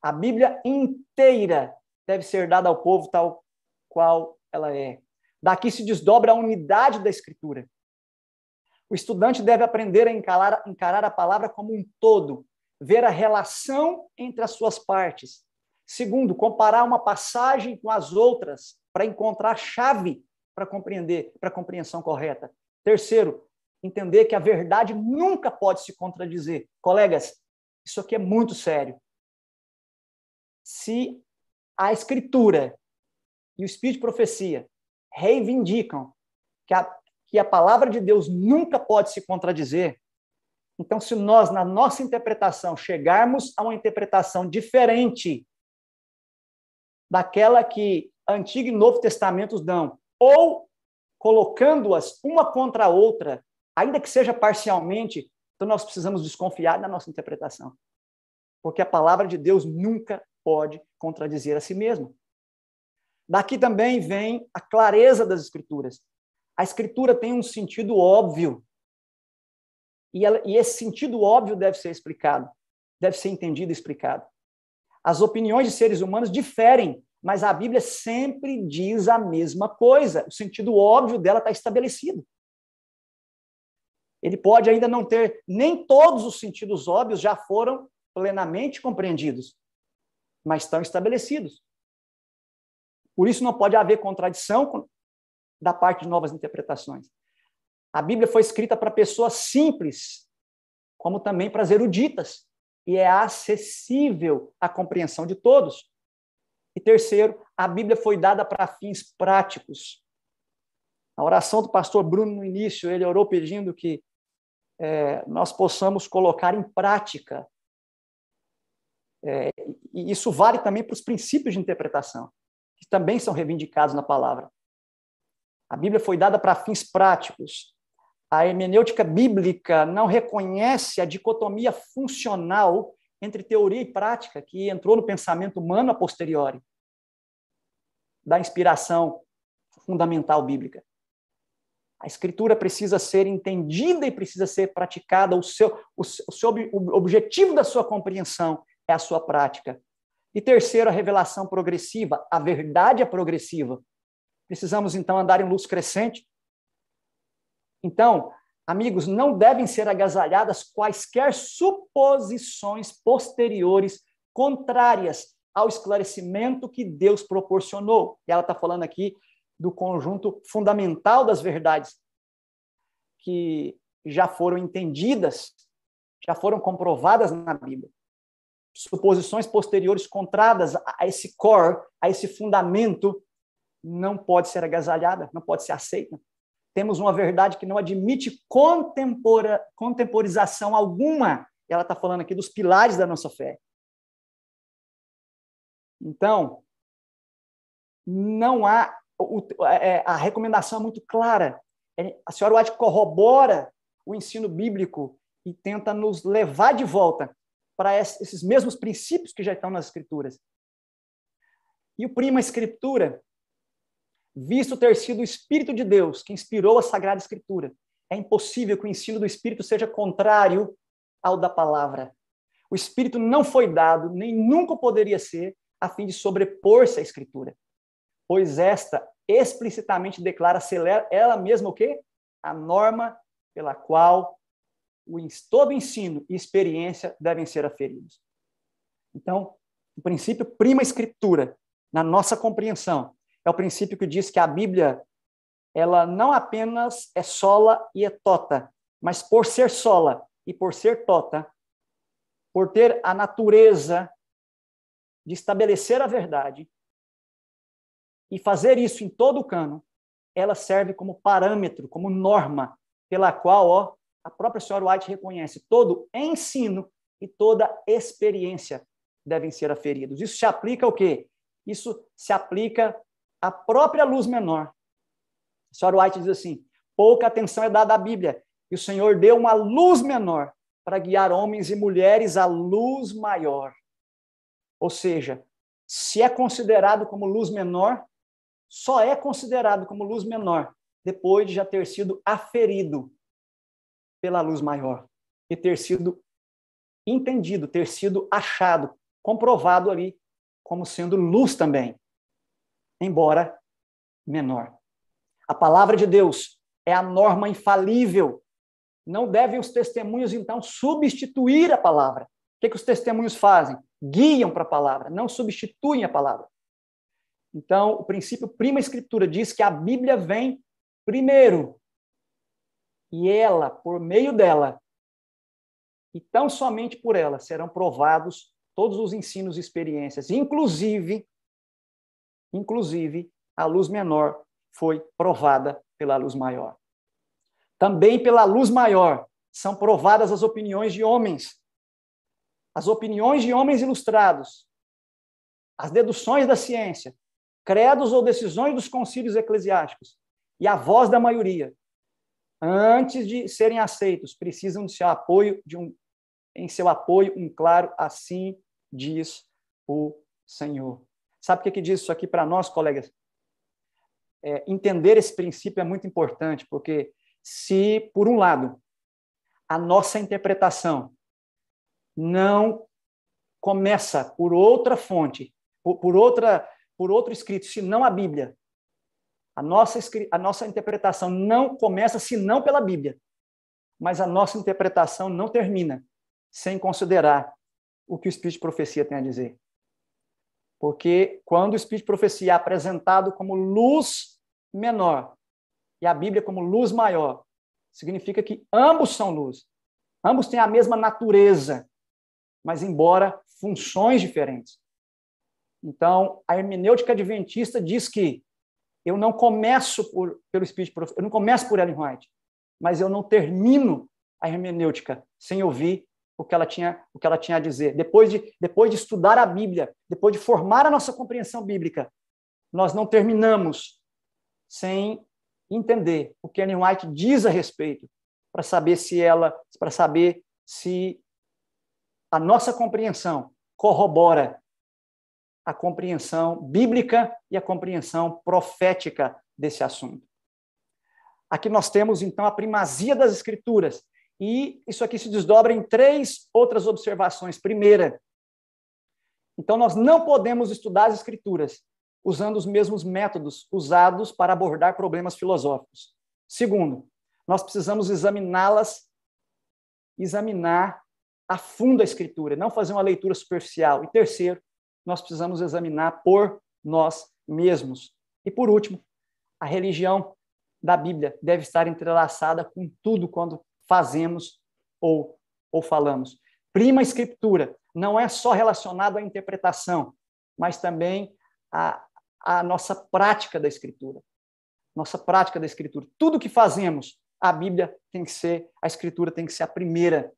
A Bíblia inteira deve ser dada ao povo tal qual ela é. Daqui se desdobra a unidade da Escritura. O estudante deve aprender a encarar, encarar a palavra como um todo, ver a relação entre as suas partes. Segundo, comparar uma passagem com as outras para encontrar chave para compreender, para a compreensão correta. Terceiro, entender que a verdade nunca pode se contradizer. Colegas, isso aqui é muito sério. Se a escritura e o espírito de profecia reivindicam que a, que a palavra de Deus nunca pode se contradizer, então, se nós, na nossa interpretação, chegarmos a uma interpretação diferente daquela que Antigo e Novo Testamentos dão, ou colocando-as uma contra a outra, ainda que seja parcialmente, então nós precisamos desconfiar da nossa interpretação. Porque a palavra de Deus nunca pode contradizer a si mesma. Daqui também vem a clareza das escrituras. A escritura tem um sentido óbvio. E, ela, e esse sentido óbvio deve ser explicado, deve ser entendido e explicado. As opiniões de seres humanos diferem, mas a Bíblia sempre diz a mesma coisa. O sentido óbvio dela está estabelecido. Ele pode ainda não ter, nem todos os sentidos óbvios já foram plenamente compreendidos, mas estão estabelecidos. Por isso não pode haver contradição da parte de novas interpretações. A Bíblia foi escrita para pessoas simples, como também para as eruditas, e é acessível à compreensão de todos. E terceiro, a Bíblia foi dada para fins práticos. A oração do pastor Bruno no início, ele orou pedindo que é, nós possamos colocar em prática. É, e isso vale também para os princípios de interpretação que também são reivindicados na palavra. A Bíblia foi dada para fins práticos. A hermenêutica bíblica não reconhece a dicotomia funcional entre teoria e prática que entrou no pensamento humano a posteriori da inspiração fundamental bíblica. A escritura precisa ser entendida e precisa ser praticada. O seu, o seu o objetivo da sua compreensão é a sua prática. E terceiro, a revelação progressiva. A verdade é progressiva. Precisamos, então, andar em luz crescente. Então, amigos, não devem ser agasalhadas quaisquer suposições posteriores contrárias ao esclarecimento que Deus proporcionou. E ela está falando aqui do conjunto fundamental das verdades que já foram entendidas, já foram comprovadas na Bíblia suposições posteriores contrárias a esse core, a esse fundamento, não pode ser agasalhada, não pode ser aceita. temos uma verdade que não admite contempora, contemporização alguma. Ela está falando aqui dos pilares da nossa fé. Então, não há. É, a recomendação é muito clara. É, a senhora White corrobora o ensino bíblico e tenta nos levar de volta para esses mesmos princípios que já estão nas Escrituras. E o prima Escritura, visto ter sido o Espírito de Deus que inspirou a Sagrada Escritura, é impossível que o ensino do Espírito seja contrário ao da palavra. O Espírito não foi dado, nem nunca poderia ser, a fim de sobrepor-se à Escritura, pois esta explicitamente declara ser ela mesma o quê? A norma pela qual o, todo ensino e experiência devem ser aferidos. Então, o princípio prima escritura, na nossa compreensão, é o princípio que diz que a Bíblia ela não apenas é sola e é tota, mas por ser sola e por ser tota, por ter a natureza de estabelecer a verdade e fazer isso em todo o cano, ela serve como parâmetro, como norma pela qual ó, a própria senhora White reconhece todo ensino e toda experiência devem ser aferidos. Isso se aplica ao quê? Isso se aplica à própria luz menor. A senhora White diz assim: pouca atenção é dada à Bíblia, e o Senhor deu uma luz menor para guiar homens e mulheres à luz maior. Ou seja, se é considerado como luz menor, só é considerado como luz menor depois de já ter sido aferido pela luz maior e ter sido entendido, ter sido achado, comprovado ali como sendo luz também, embora menor. A palavra de Deus é a norma infalível. Não devem os testemunhos, então, substituir a palavra. O que, que os testemunhos fazem? Guiam para a palavra, não substituem a palavra. Então, o princípio prima escritura diz que a Bíblia vem primeiro. E ela, por meio dela, e tão somente por ela, serão provados todos os ensinos e experiências, inclusive, inclusive, a luz menor foi provada pela luz maior. Também pela luz maior são provadas as opiniões de homens, as opiniões de homens ilustrados, as deduções da ciência, credos ou decisões dos concílios eclesiásticos e a voz da maioria, antes de serem aceitos, precisam de seu apoio de um em seu apoio um claro assim diz o Senhor. Sabe o que, que diz isso aqui para nós, colegas? É, entender esse princípio é muito importante, porque se, por um lado, a nossa interpretação não começa por outra fonte, por, por outra, por outro escrito, senão a Bíblia, a nossa, a nossa interpretação não começa senão pela Bíblia, mas a nossa interpretação não termina sem considerar o que o Espírito de Profecia tem a dizer. Porque quando o Espírito de Profecia é apresentado como luz menor e a Bíblia como luz maior, significa que ambos são luz. Ambos têm a mesma natureza, mas embora funções diferentes. Então, a hermenêutica adventista diz que eu não começo por, pelo Espírito Profeta, eu não começo por Ellen White, mas eu não termino a hermenêutica sem ouvir o que ela tinha, o que ela tinha a dizer. Depois de, depois de estudar a Bíblia, depois de formar a nossa compreensão bíblica, nós não terminamos sem entender o que Ellen White diz a respeito, para saber se ela, para saber se a nossa compreensão corrobora a compreensão bíblica e a compreensão profética desse assunto. Aqui nós temos, então, a primazia das Escrituras. E isso aqui se desdobra em três outras observações. Primeira, então, nós não podemos estudar as Escrituras usando os mesmos métodos usados para abordar problemas filosóficos. Segundo, nós precisamos examiná-las, examinar a fundo a Escritura, não fazer uma leitura superficial. E terceiro, nós precisamos examinar por nós mesmos. E por último, a religião da Bíblia deve estar entrelaçada com tudo quando fazemos ou, ou falamos. Prima escritura não é só relacionado à interpretação, mas também à, nossa prática da escritura. nossa prática da Escritura. Tudo que fazemos, a Bíblia tem que ser, a Escritura tem que ser a primeira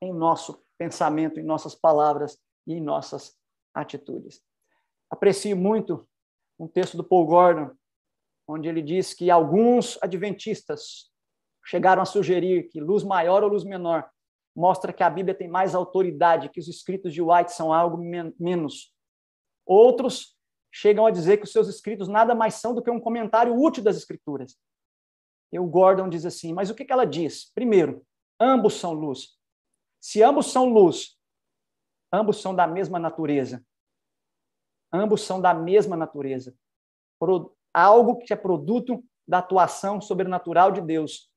em nosso pensamento, em nossas palavras e em nossas atitudes. Aprecio muito um texto do Paul Gordon, onde ele diz que alguns adventistas chegaram a sugerir que luz maior ou luz menor mostra que a Bíblia tem mais autoridade, que os escritos de White são algo men menos. Outros chegam a dizer que os seus escritos nada mais são do que um comentário útil das Escrituras. E o Gordon diz assim: mas o que ela diz? Primeiro, ambos são luz. Se ambos são luz, ambos são da mesma natureza. Ambos são da mesma natureza. Algo que é produto da atuação sobrenatural de Deus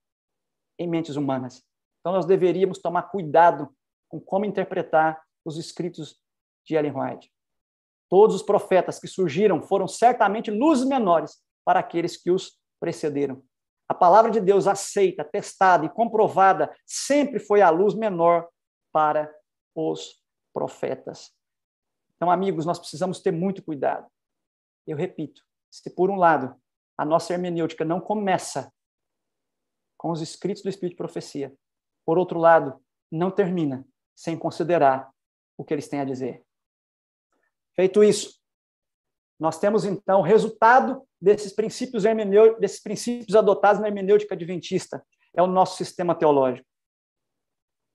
em mentes humanas. Então, nós deveríamos tomar cuidado com como interpretar os escritos de Ellen White. Todos os profetas que surgiram foram certamente luzes menores para aqueles que os precederam. A palavra de Deus aceita, testada e comprovada sempre foi a luz menor para os profetas. Então, amigos, nós precisamos ter muito cuidado. Eu repito, se por um lado a nossa hermenêutica não começa com os escritos do Espírito de Profecia, por outro lado, não termina sem considerar o que eles têm a dizer. Feito isso, nós temos então o resultado desses princípios desses princípios adotados na hermenêutica adventista, é o nosso sistema teológico.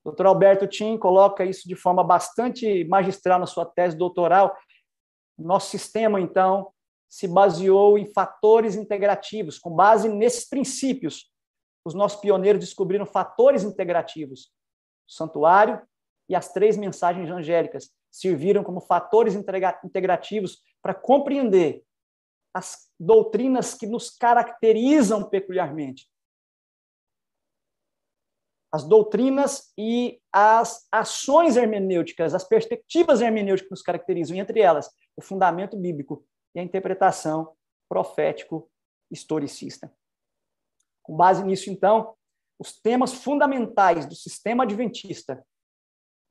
Dr. Alberto Tim coloca isso de forma bastante magistral na sua tese doutoral. Nosso sistema, então, se baseou em fatores integrativos, com base nesses princípios os nossos pioneiros descobriram fatores integrativos. O santuário e as três mensagens angélicas serviram como fatores integrativos para compreender as doutrinas que nos caracterizam peculiarmente. As doutrinas e as ações hermenêuticas, as perspectivas hermenêuticas que nos caracterizam, entre elas o fundamento bíblico e a interpretação profético-historicista. Com base nisso, então, os temas fundamentais do sistema adventista,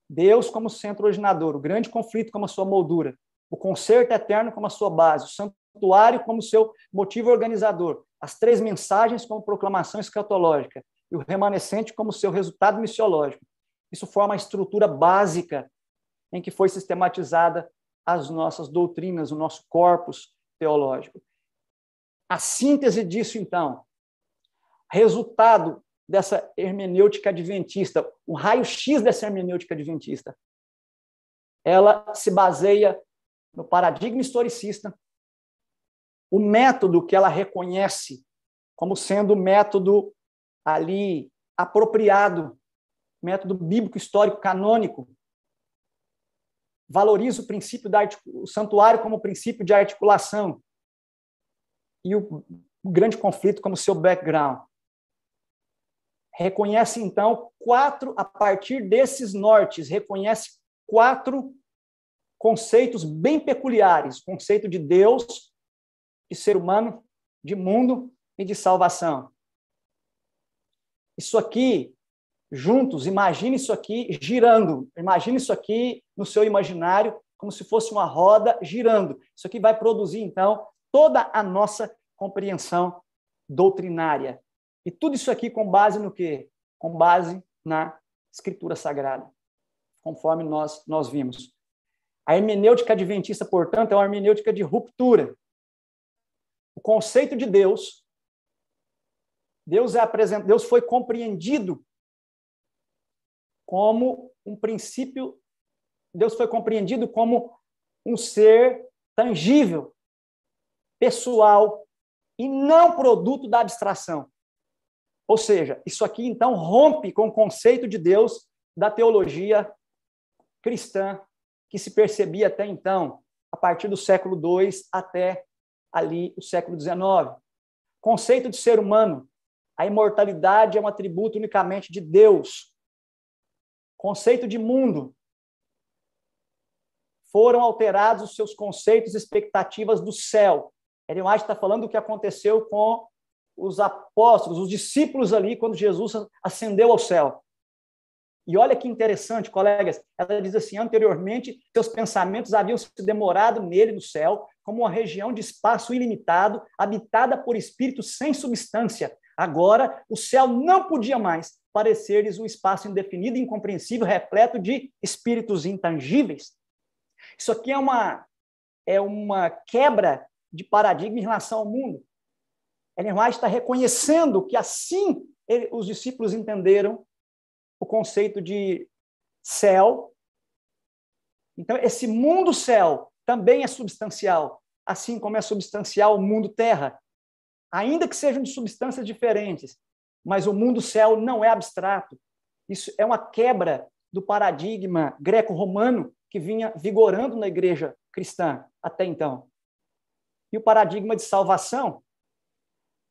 Deus como centro originador, o grande conflito como a sua moldura, o concerto eterno como a sua base, o santuário como seu motivo organizador, as três mensagens como proclamação escatológica e o remanescente como seu resultado missiológico. Isso forma a estrutura básica em que foi sistematizada as nossas doutrinas, o nosso corpus teológico. A síntese disso, então, resultado dessa hermenêutica adventista, o raio-x dessa hermenêutica adventista. Ela se baseia no paradigma historicista, o método que ela reconhece como sendo o método ali apropriado, método bíblico histórico canônico, valoriza o princípio da o santuário como princípio de articulação e o grande conflito como seu background reconhece então quatro, a partir desses nortes, reconhece quatro conceitos bem peculiares: conceito de Deus, de ser humano, de mundo e de salvação. Isso aqui, juntos, imagine isso aqui girando, imagine isso aqui no seu imaginário como se fosse uma roda girando. Isso aqui vai produzir, então, toda a nossa compreensão doutrinária. E tudo isso aqui com base no quê? Com base na Escritura Sagrada, conforme nós, nós vimos. A hermenêutica adventista, portanto, é uma hermenêutica de ruptura. O conceito de Deus, Deus é apresentado, Deus foi compreendido como um princípio, Deus foi compreendido como um ser tangível, pessoal e não produto da abstração. Ou seja, isso aqui então rompe com o conceito de Deus da teologia cristã que se percebia até então, a partir do século II até ali o século XIX. Conceito de ser humano, a imortalidade é um atributo unicamente de Deus. Conceito de mundo, foram alterados os seus conceitos e expectativas do céu. Ellen está falando do que aconteceu com os apóstolos, os discípulos ali, quando Jesus ascendeu ao céu. E olha que interessante, colegas, ela diz assim: anteriormente, seus pensamentos haviam se demorado nele no céu, como uma região de espaço ilimitado, habitada por espíritos sem substância. Agora, o céu não podia mais parecer-lhes um espaço indefinido e incompreensível, repleto de espíritos intangíveis. Isso aqui é uma, é uma quebra de paradigma em relação ao mundo. Ellen White está reconhecendo que assim ele, os discípulos entenderam o conceito de céu. Então, esse mundo céu também é substancial, assim como é substancial o mundo terra, ainda que sejam de substâncias diferentes, mas o mundo céu não é abstrato. Isso é uma quebra do paradigma greco-romano que vinha vigorando na igreja cristã até então. E o paradigma de salvação,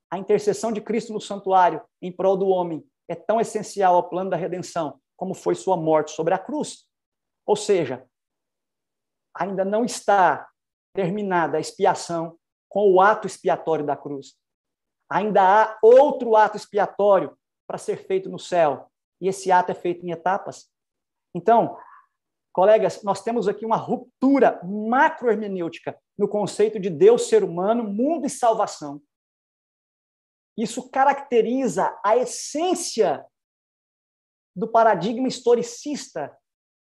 a intercessão de Cristo no santuário em prol do homem, é tão essencial ao plano da redenção como foi sua morte sobre a cruz. Ou seja, ainda não está terminada a expiação com o ato expiatório da cruz. Ainda há outro ato expiatório para ser feito no céu, e esse ato é feito em etapas. Então, colegas, nós temos aqui uma ruptura macrohermenêutica no conceito de Deus, ser humano, mundo e salvação. Isso caracteriza a essência do paradigma historicista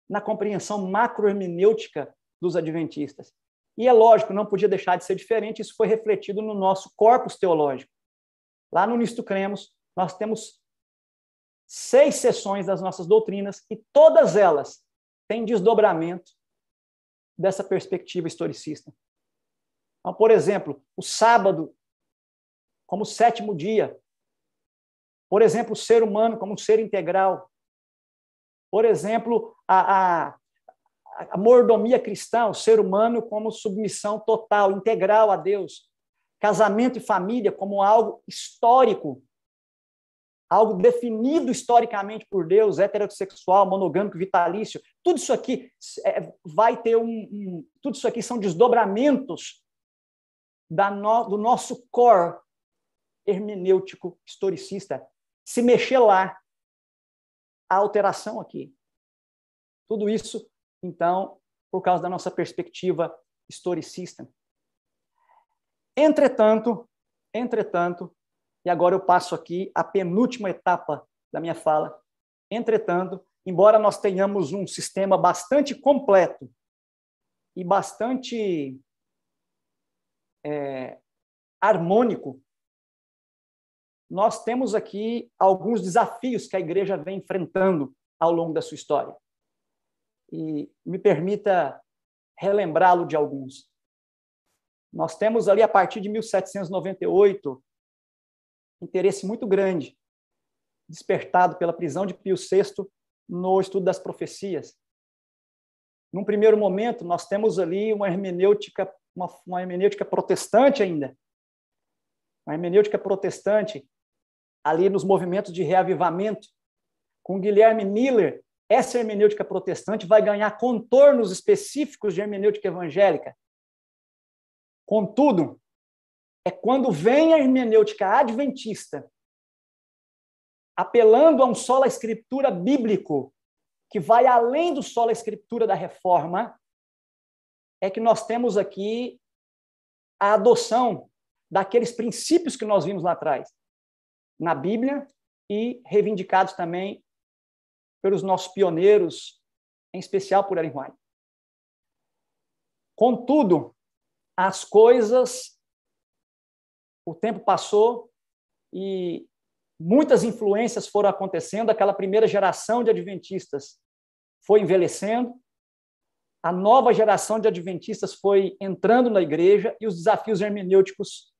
na compreensão macrohermenêutica dos adventistas. E é lógico, não podia deixar de ser diferente, isso foi refletido no nosso corpus teológico. Lá no Nisto Cremos, nós temos seis sessões das nossas doutrinas e todas elas têm desdobramento dessa perspectiva historicista. Então, por exemplo, o sábado como sétimo dia. Por exemplo, o ser humano como um ser integral. Por exemplo, a, a, a mordomia cristã, o ser humano como submissão total, integral a Deus. Casamento e família como algo histórico, algo definido historicamente por Deus, heterossexual, monogâmico, vitalício. Tudo isso aqui é, vai ter um, um, Tudo isso aqui são desdobramentos no, do nosso core hermenêutico historicista. Se mexer lá, a alteração aqui. Tudo isso, então, por causa da nossa perspectiva historicista. Entretanto, entretanto, e agora eu passo aqui a penúltima etapa da minha fala. Entretanto, embora nós tenhamos um sistema bastante completo e bastante é, harmônico nós temos aqui alguns desafios que a igreja vem enfrentando ao longo da sua história. E me permita relembrá-lo de alguns. Nós temos ali, a partir de 1798, interesse muito grande despertado pela prisão de Pio VI no estudo das profecias. Num primeiro momento, nós temos ali uma hermenêutica, uma, uma hermenêutica protestante ainda, uma hermenêutica protestante ali nos movimentos de reavivamento. Com Guilherme Miller, essa hermenêutica protestante vai ganhar contornos específicos de hermenêutica evangélica. Contudo, é quando vem a hermenêutica adventista, apelando a um sola escritura bíblico, que vai além do sola escritura da reforma, é que nós temos aqui a adoção daqueles princípios que nós vimos lá atrás na Bíblia e reivindicados também pelos nossos pioneiros, em especial por Ellen White. Contudo, as coisas, o tempo passou e muitas influências foram acontecendo, aquela primeira geração de adventistas foi envelhecendo, a nova geração de adventistas foi entrando na igreja e os desafios hermenêuticos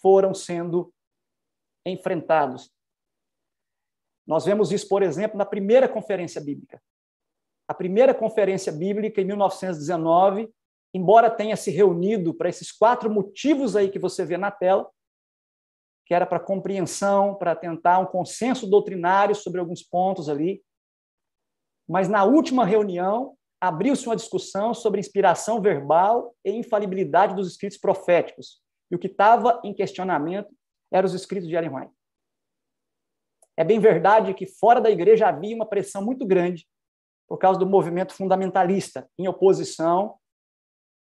foram sendo enfrentados. Nós vemos isso, por exemplo, na primeira conferência bíblica. A primeira conferência bíblica, em 1919, embora tenha se reunido para esses quatro motivos aí que você vê na tela, que era para compreensão, para tentar um consenso doutrinário sobre alguns pontos ali, mas na última reunião abriu-se uma discussão sobre inspiração verbal e infalibilidade dos escritos proféticos. E o que estava em questionamento eram os escritos de Ellen White. É bem verdade que fora da igreja havia uma pressão muito grande por causa do movimento fundamentalista, em oposição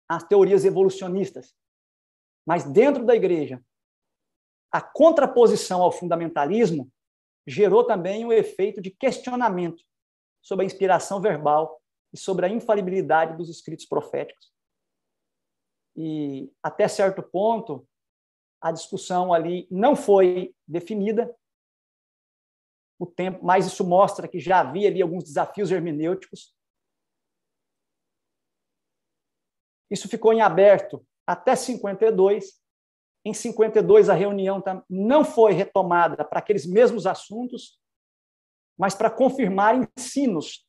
às teorias evolucionistas. Mas dentro da igreja, a contraposição ao fundamentalismo gerou também o um efeito de questionamento sobre a inspiração verbal e sobre a infalibilidade dos escritos proféticos. E até certo ponto, a discussão ali não foi definida. O tempo, mas isso mostra que já havia ali alguns desafios hermenêuticos. Isso ficou em aberto até 52. Em 52 a reunião não foi retomada para aqueles mesmos assuntos, mas para confirmar ensinos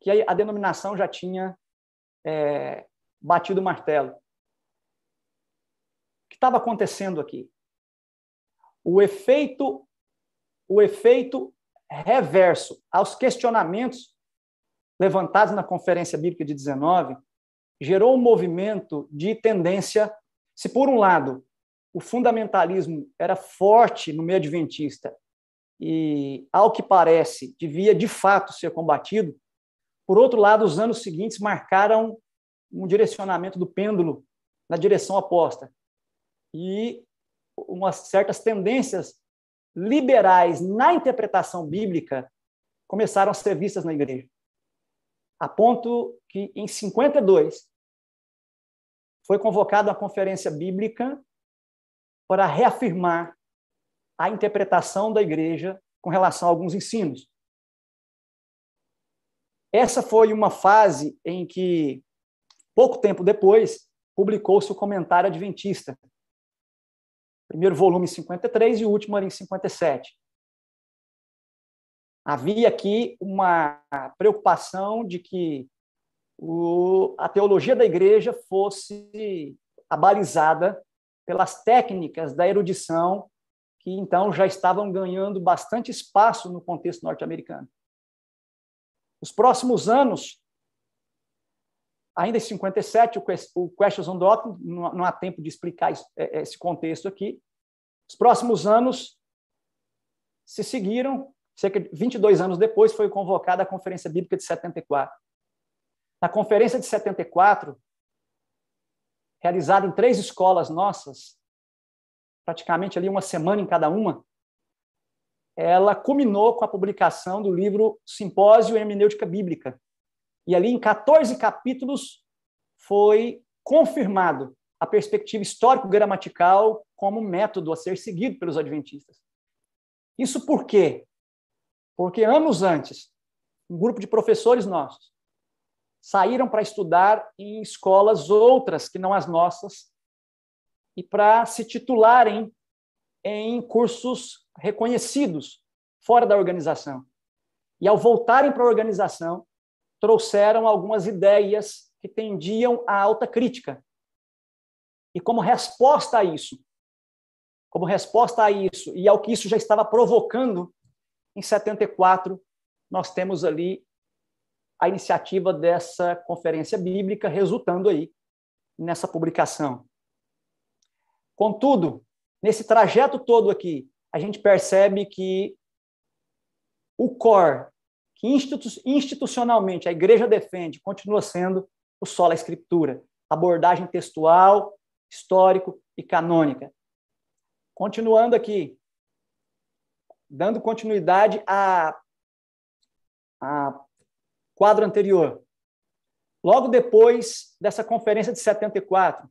que a denominação já tinha é, batido o martelo. O que estava acontecendo aqui? O efeito, o efeito reverso aos questionamentos levantados na Conferência Bíblica de 19 gerou um movimento de tendência. Se, por um lado, o fundamentalismo era forte no meio adventista e, ao que parece, devia de fato ser combatido, por outro lado, os anos seguintes marcaram um direcionamento do pêndulo na direção oposta. E umas certas tendências liberais na interpretação bíblica começaram a ser vistas na igreja. A ponto que, em 52, foi convocada a conferência bíblica para reafirmar a interpretação da igreja com relação a alguns ensinos. Essa foi uma fase em que Pouco tempo depois, publicou-se o Comentário Adventista. Primeiro volume em 53 e o último em 57. Havia aqui uma preocupação de que o, a teologia da igreja fosse abalizada pelas técnicas da erudição que então já estavam ganhando bastante espaço no contexto norte-americano. Os próximos anos Ainda em 57, o Questions on Doctrine, não há tempo de explicar é, esse contexto aqui. Os próximos anos se seguiram, cerca de 22 anos depois foi convocada a Conferência Bíblica de 74. Na Conferência de 74, realizada em três escolas nossas, praticamente ali uma semana em cada uma, ela culminou com a publicação do livro Simpósio Hermenêutica Bíblica, e ali, em 14 capítulos, foi confirmado a perspectiva histórico-gramatical como método a ser seguido pelos adventistas. Isso por quê? Porque anos antes, um grupo de professores nossos saíram para estudar em escolas outras que não as nossas e para se titularem em cursos reconhecidos fora da organização. E ao voltarem para a organização, trouxeram algumas ideias que tendiam à alta crítica. E como resposta a isso, como resposta a isso e ao que isso já estava provocando, em 74 nós temos ali a iniciativa dessa conferência bíblica resultando aí nessa publicação. Contudo, nesse trajeto todo aqui, a gente percebe que o core que institucionalmente a igreja defende continua sendo o solo a escritura, abordagem textual, histórico e canônica. Continuando aqui, dando continuidade a, a quadro anterior. Logo depois dessa conferência de 74,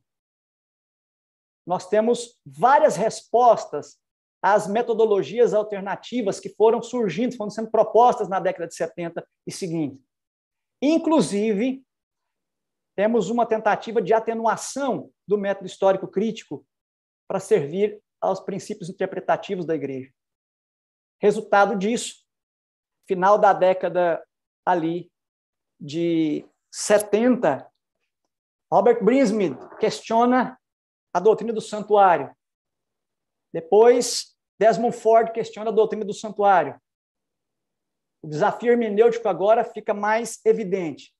nós temos várias respostas as metodologias alternativas que foram surgindo, foram sendo propostas na década de 70 e seguinte. Inclusive, temos uma tentativa de atenuação do método histórico crítico para servir aos princípios interpretativos da igreja. Resultado disso, final da década ali de 70, Robert Brinsmith questiona a doutrina do santuário. Depois, Desmond Ford questiona a doutrina do santuário. O desafio hermenêutico agora fica mais evidente.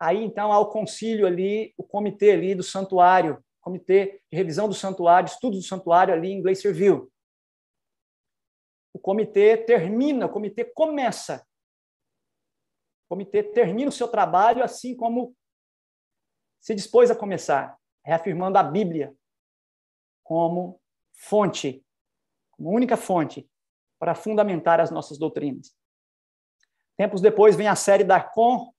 Aí, então, há o concílio ali, o comitê ali do santuário, comitê de revisão do santuário, estudo do santuário ali em Glacier View. o comitê termina, o comitê começa. O comitê termina o seu trabalho assim como se dispôs a começar, reafirmando a Bíblia como fonte, como única fonte para fundamentar as nossas doutrinas. Tempos depois vem a série Darcon,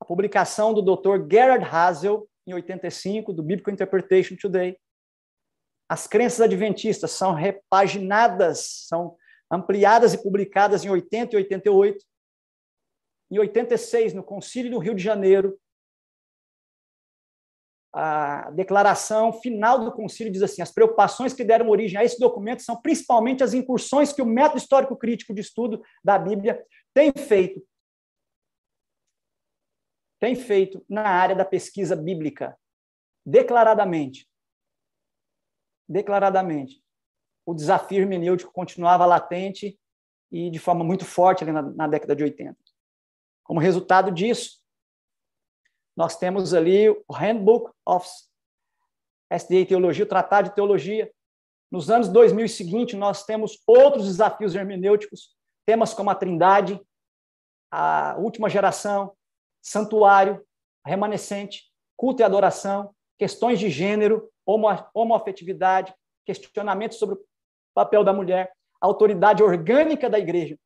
a publicação do Dr. Gerard Hazel, em 85, do Biblical Interpretation Today. As crenças adventistas são repaginadas, são ampliadas e publicadas em 80 e 88. Em 86, no Concílio do Rio de Janeiro, a declaração final do concílio diz assim: as preocupações que deram origem a esse documento são principalmente as incursões que o método histórico crítico de estudo da Bíblia tem feito tem feito na área da pesquisa bíblica declaradamente declaradamente o desafio hermenêutico continuava latente e de forma muito forte ali na, na década de 80. Como resultado disso, nós temos ali o Handbook of SDA Teologia, o Tratado de Teologia. Nos anos 2000 e seguinte, nós temos outros desafios hermenêuticos, temas como a Trindade, a última geração, santuário, remanescente, culto e adoração, questões de gênero, homo, homoafetividade, questionamentos sobre o papel da mulher, autoridade orgânica da igreja.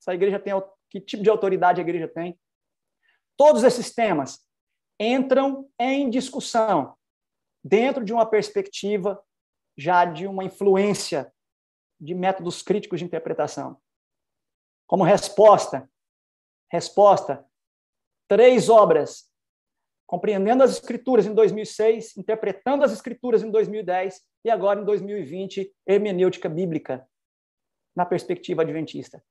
Essa igreja tem que tipo de autoridade a igreja tem? Todos esses temas entram em discussão dentro de uma perspectiva já de uma influência de métodos críticos de interpretação. Como resposta, resposta, três obras: Compreendendo as Escrituras em 2006, Interpretando as Escrituras em 2010 e agora em 2020, Hermenêutica Bíblica na perspectiva adventista.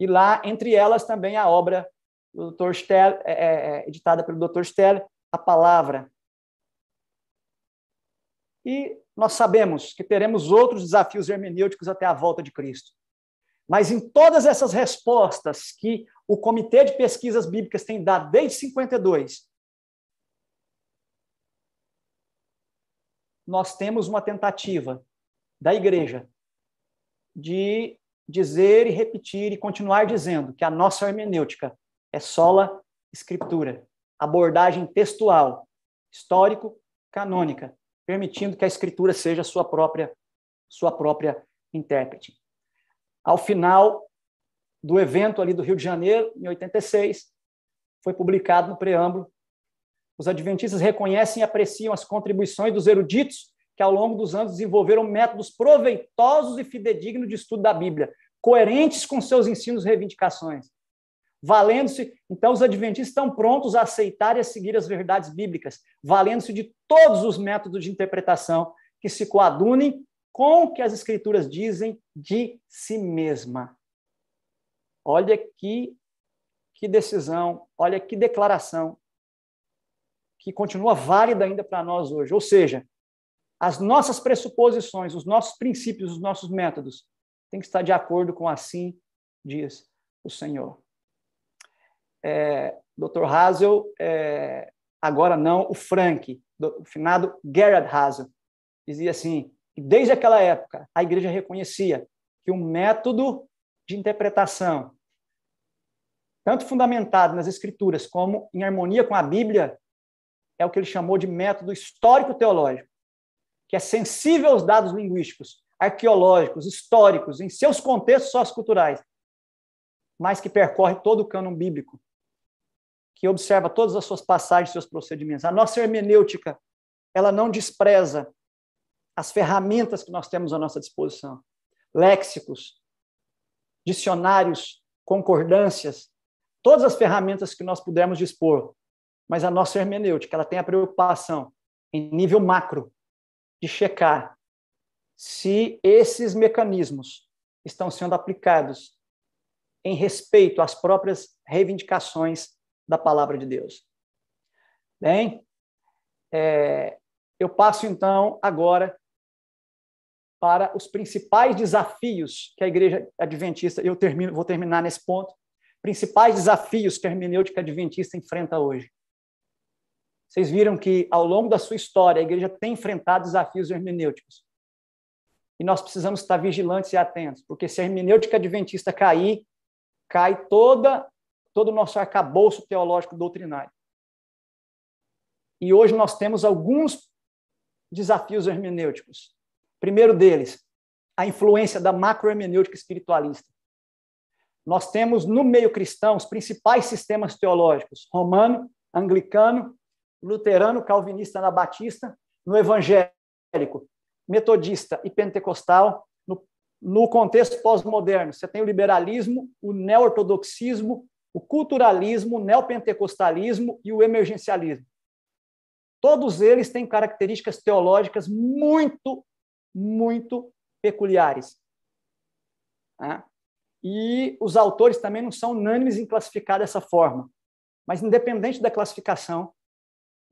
E lá, entre elas, também a obra do Dr. Stell, é, é, é, editada pelo Dr. Stell, a palavra. E nós sabemos que teremos outros desafios hermenêuticos até a volta de Cristo. Mas em todas essas respostas que o Comitê de Pesquisas Bíblicas tem dado desde 52, nós temos uma tentativa da igreja de dizer e repetir e continuar dizendo que a nossa hermenêutica é sola escritura, abordagem textual, histórico, canônica, permitindo que a escritura seja sua própria sua própria intérprete. Ao final do evento ali do Rio de Janeiro, em 86, foi publicado no preâmbulo os adventistas reconhecem e apreciam as contribuições dos eruditos que ao longo dos anos desenvolveram métodos proveitosos e fidedignos de estudo da Bíblia, coerentes com seus ensinos e reivindicações valendo-se. Então, os adventistas estão prontos a aceitar e a seguir as verdades bíblicas, valendo-se de todos os métodos de interpretação que se coadunem com o que as Escrituras dizem de si mesma. Olha que, que decisão, olha que declaração que continua válida ainda para nós hoje. Ou seja, as nossas pressuposições, os nossos princípios, os nossos métodos têm que estar de acordo com assim diz o Senhor é, Dr. Hazel, é, agora não, o Frank, do, o finado Gerard Hazel, dizia assim, que desde aquela época a igreja reconhecia que o método de interpretação, tanto fundamentado nas escrituras como em harmonia com a Bíblia, é o que ele chamou de método histórico-teológico, que é sensível aos dados linguísticos, arqueológicos, históricos, em seus contextos socioculturais, mas que percorre todo o cânon bíblico que observa todas as suas passagens, seus procedimentos. A nossa hermenêutica, ela não despreza as ferramentas que nós temos à nossa disposição. Léxicos, dicionários, concordâncias, todas as ferramentas que nós pudermos dispor. Mas a nossa hermenêutica, ela tem a preocupação em nível macro de checar se esses mecanismos estão sendo aplicados em respeito às próprias reivindicações da palavra de Deus. Bem, é, eu passo então agora para os principais desafios que a igreja adventista, eu termino, vou terminar nesse ponto, principais desafios que a hermenêutica adventista enfrenta hoje. Vocês viram que ao longo da sua história a igreja tem enfrentado desafios hermenêuticos. E nós precisamos estar vigilantes e atentos, porque se a hermenêutica adventista cair, cai toda todo o nosso arcabouço teológico doutrinário. E hoje nós temos alguns desafios hermenêuticos. Primeiro deles, a influência da macrohermenêutica espiritualista. Nós temos no meio cristão os principais sistemas teológicos: romano, anglicano, luterano, calvinista, anabatista, no evangélico, metodista e pentecostal. No, no contexto pós-moderno, você tem o liberalismo, o neo-ortodoxismo, o culturalismo, o neopentecostalismo e o emergencialismo. Todos eles têm características teológicas muito, muito peculiares. Né? E os autores também não são unânimes em classificar dessa forma. Mas, independente da classificação,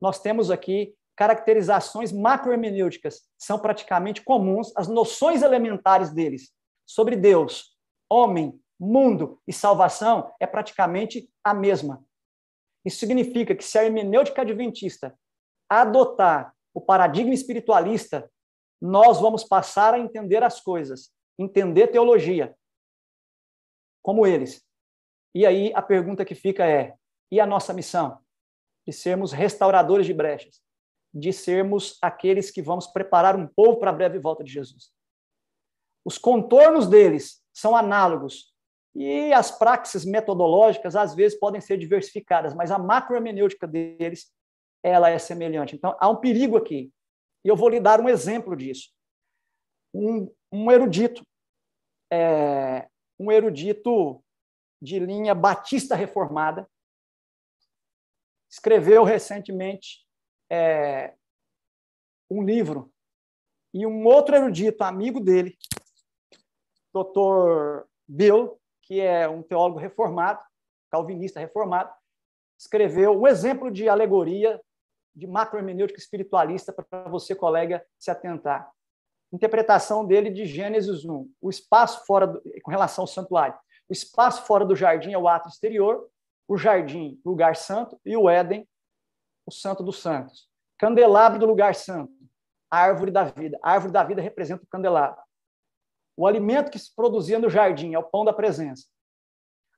nós temos aqui caracterizações macrohermenêuticas, são praticamente comuns, as noções elementares deles sobre Deus, homem, mundo e salvação é praticamente a mesma. Isso significa que se a hermenêutica adventista adotar o paradigma espiritualista, nós vamos passar a entender as coisas, entender teologia, como eles. E aí a pergunta que fica é: e a nossa missão? De sermos restauradores de brechas, de sermos aqueles que vamos preparar um povo para a breve volta de Jesus. Os contornos deles são análogos e as praxes metodológicas às vezes podem ser diversificadas, mas a macrohermenêutica deles ela é semelhante. Então há um perigo aqui. E eu vou lhe dar um exemplo disso. Um, um erudito é, um erudito de linha batista reformada, escreveu recentemente é, um livro, e um outro erudito, amigo dele, Dr. Bill, que é um teólogo reformado, calvinista reformado, escreveu um exemplo de alegoria de macrohermenêutica espiritualista para você, colega, se atentar interpretação dele de Gênesis 1. O espaço fora do, com relação ao santuário. O espaço fora do jardim é o ato exterior, o jardim, lugar santo, e o Éden, o santo dos santos. Candelabro do lugar santo, a árvore da vida. A árvore da vida representa o candelabro. O alimento que se produzia no jardim é o pão da presença.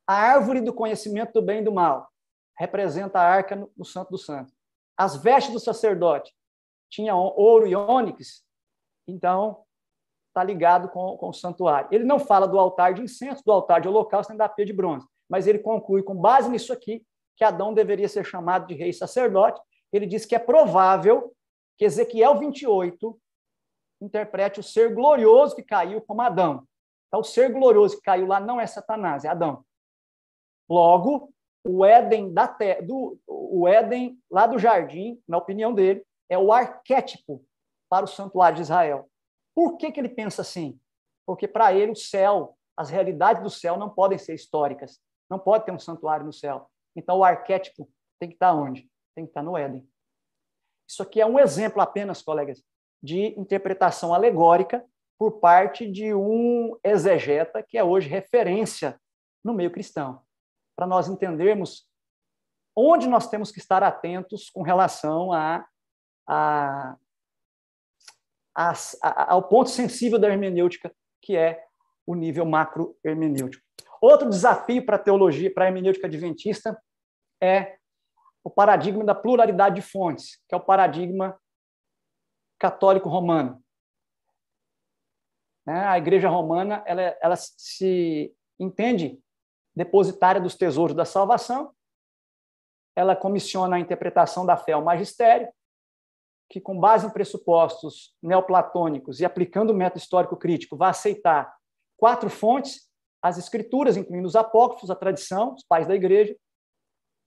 A árvore do conhecimento do bem e do mal representa a arca no, no santo dos santos. As vestes do sacerdote tinham ouro e ônix, então, está ligado com, com o santuário. Ele não fala do altar de incenso, do altar de holocausto, nem da pia de bronze, mas ele conclui, com base nisso aqui, que Adão deveria ser chamado de rei sacerdote. Ele diz que é provável que Ezequiel 28 interprete o ser glorioso que caiu como Adão. Então, o ser glorioso que caiu lá não é Satanás, é Adão. Logo, o Éden da terra, do, o Éden lá do jardim, na opinião dele, é o arquétipo para o santuário de Israel. Por que, que ele pensa assim? Porque para ele o céu, as realidades do céu não podem ser históricas. Não pode ter um santuário no céu. Então o arquétipo tem que estar onde? Tem que estar no Éden. Isso aqui é um exemplo apenas, colegas, de interpretação alegórica por parte de um exegeta que é hoje referência no meio cristão, para nós entendermos onde nós temos que estar atentos com relação a, a as, a, ao ponto sensível da hermenêutica, que é o nível macro-hermenêutico. Outro desafio para a teologia, para a hermenêutica adventista, é o paradigma da pluralidade de fontes, que é o paradigma católico romano. Né, a Igreja Romana ela, ela se entende depositária dos tesouros da salvação, ela comissiona a interpretação da fé ao magistério, que, com base em pressupostos neoplatônicos e aplicando o método histórico crítico, vai aceitar quatro fontes: as escrituras, incluindo os apócrifos, a tradição, os pais da igreja,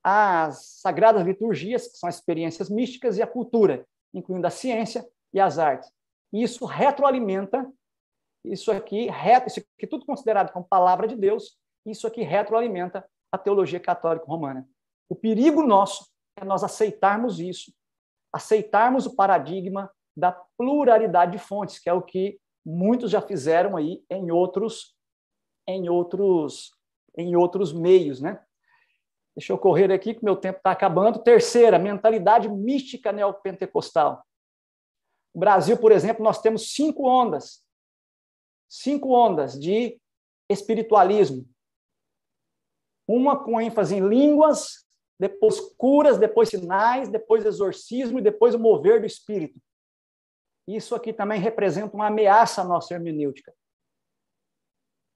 as sagradas liturgias, que são as experiências místicas, e a cultura, incluindo a ciência e as artes. E isso retroalimenta, isso aqui, isso aqui tudo considerado como palavra de Deus, isso aqui retroalimenta a teologia católica romana. O perigo nosso é nós aceitarmos isso aceitarmos o paradigma da pluralidade de fontes, que é o que muitos já fizeram aí em outros em outros em outros meios, né? Deixa eu correr aqui que meu tempo está acabando. Terceira, mentalidade mística neopentecostal. No Brasil, por exemplo, nós temos cinco ondas cinco ondas de espiritualismo. Uma com ênfase em línguas, depois curas, depois sinais, depois exorcismo e depois o mover do espírito. Isso aqui também representa uma ameaça à nossa hermenêutica.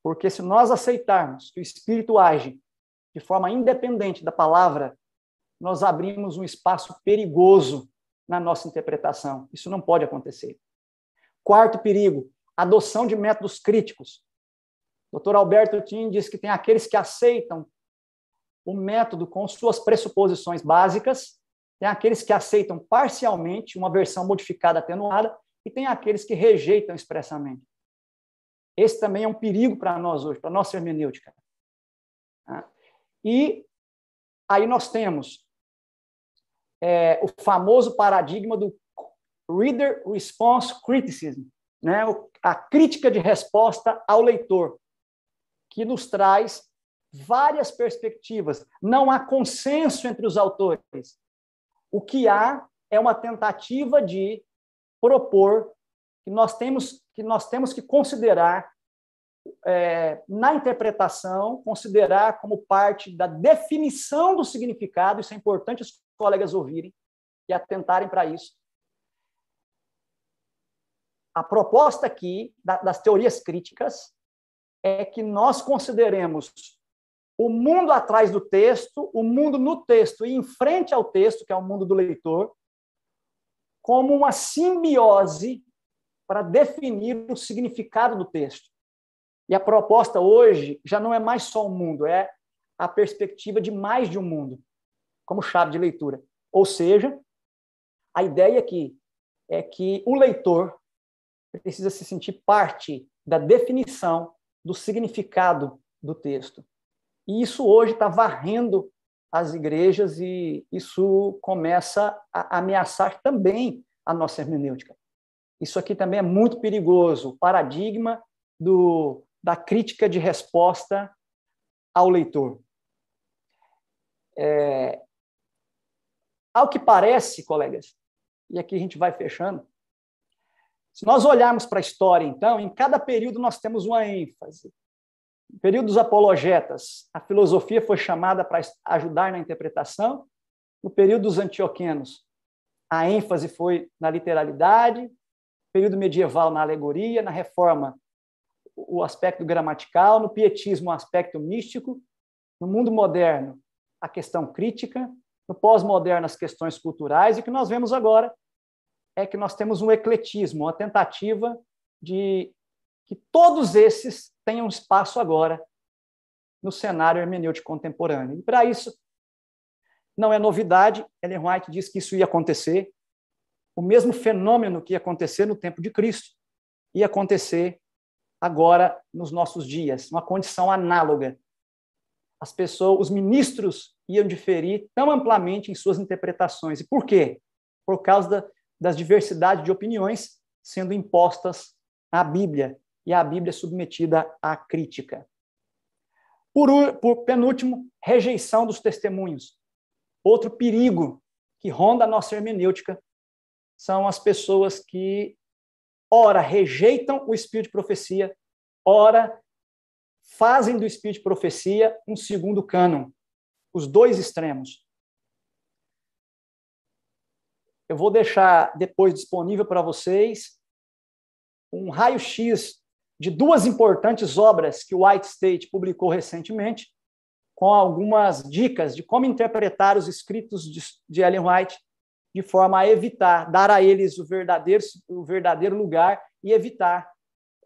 Porque se nós aceitarmos que o espírito age de forma independente da palavra, nós abrimos um espaço perigoso na nossa interpretação. Isso não pode acontecer. Quarto perigo, adoção de métodos críticos. O Dr. Alberto Tim diz que tem aqueles que aceitam o método com suas pressuposições básicas, tem aqueles que aceitam parcialmente uma versão modificada atenuada e tem aqueles que rejeitam expressamente. Esse também é um perigo para nós hoje, para a nossa hermenêutica. Tá? E aí nós temos é, o famoso paradigma do Reader Response Criticism, né? a crítica de resposta ao leitor, que nos traz várias perspectivas. Não há consenso entre os autores. O que há é uma tentativa de propor que nós temos que, nós temos que considerar é, na interpretação, considerar como parte da definição do significado, isso é importante os colegas ouvirem e atentarem para isso. A proposta aqui das teorias críticas é que nós consideremos o mundo atrás do texto, o mundo no texto e em frente ao texto, que é o mundo do leitor, como uma simbiose para definir o significado do texto. E a proposta hoje já não é mais só um mundo, é a perspectiva de mais de um mundo, como chave de leitura. Ou seja, a ideia aqui é que o leitor precisa se sentir parte da definição do significado do texto. E isso hoje está varrendo as igrejas e isso começa a ameaçar também a nossa hermenêutica. Isso aqui também é muito perigoso, o paradigma do, da crítica de resposta ao leitor. É, ao que parece, colegas, e aqui a gente vai fechando, se nós olharmos para a história, então, em cada período nós temos uma ênfase. No período dos apologetas, a filosofia foi chamada para ajudar na interpretação. No período dos antioquenos, a ênfase foi na literalidade. Período medieval, na alegoria. Na reforma, o aspecto gramatical. No pietismo, o aspecto místico. No mundo moderno, a questão crítica. No pós-moderno, as questões culturais. E o que nós vemos agora é que nós temos um ecletismo, uma tentativa de que todos esses tenham espaço agora no cenário hermenêutico contemporâneo. E para isso, não é novidade, Ellen White diz que isso ia acontecer, o mesmo fenômeno que ia acontecer no tempo de Cristo, ia acontecer agora nos nossos dias, uma condição análoga. As pessoas, os ministros iam diferir tão amplamente em suas interpretações. E por quê? Por causa da, das diversidades de opiniões sendo impostas à Bíblia e a Bíblia submetida à crítica. Por, por penúltimo, rejeição dos testemunhos. Outro perigo que ronda a nossa hermenêutica são as pessoas que, ora, rejeitam o espírito de profecia, ora, fazem do espírito de profecia um segundo cânon. Os dois extremos. Eu vou deixar depois disponível para vocês um raio-x de duas importantes obras que o White State publicou recentemente, com algumas dicas de como interpretar os escritos de, Ellen White de forma a evitar, dar a eles o verdadeiro, o verdadeiro lugar e evitar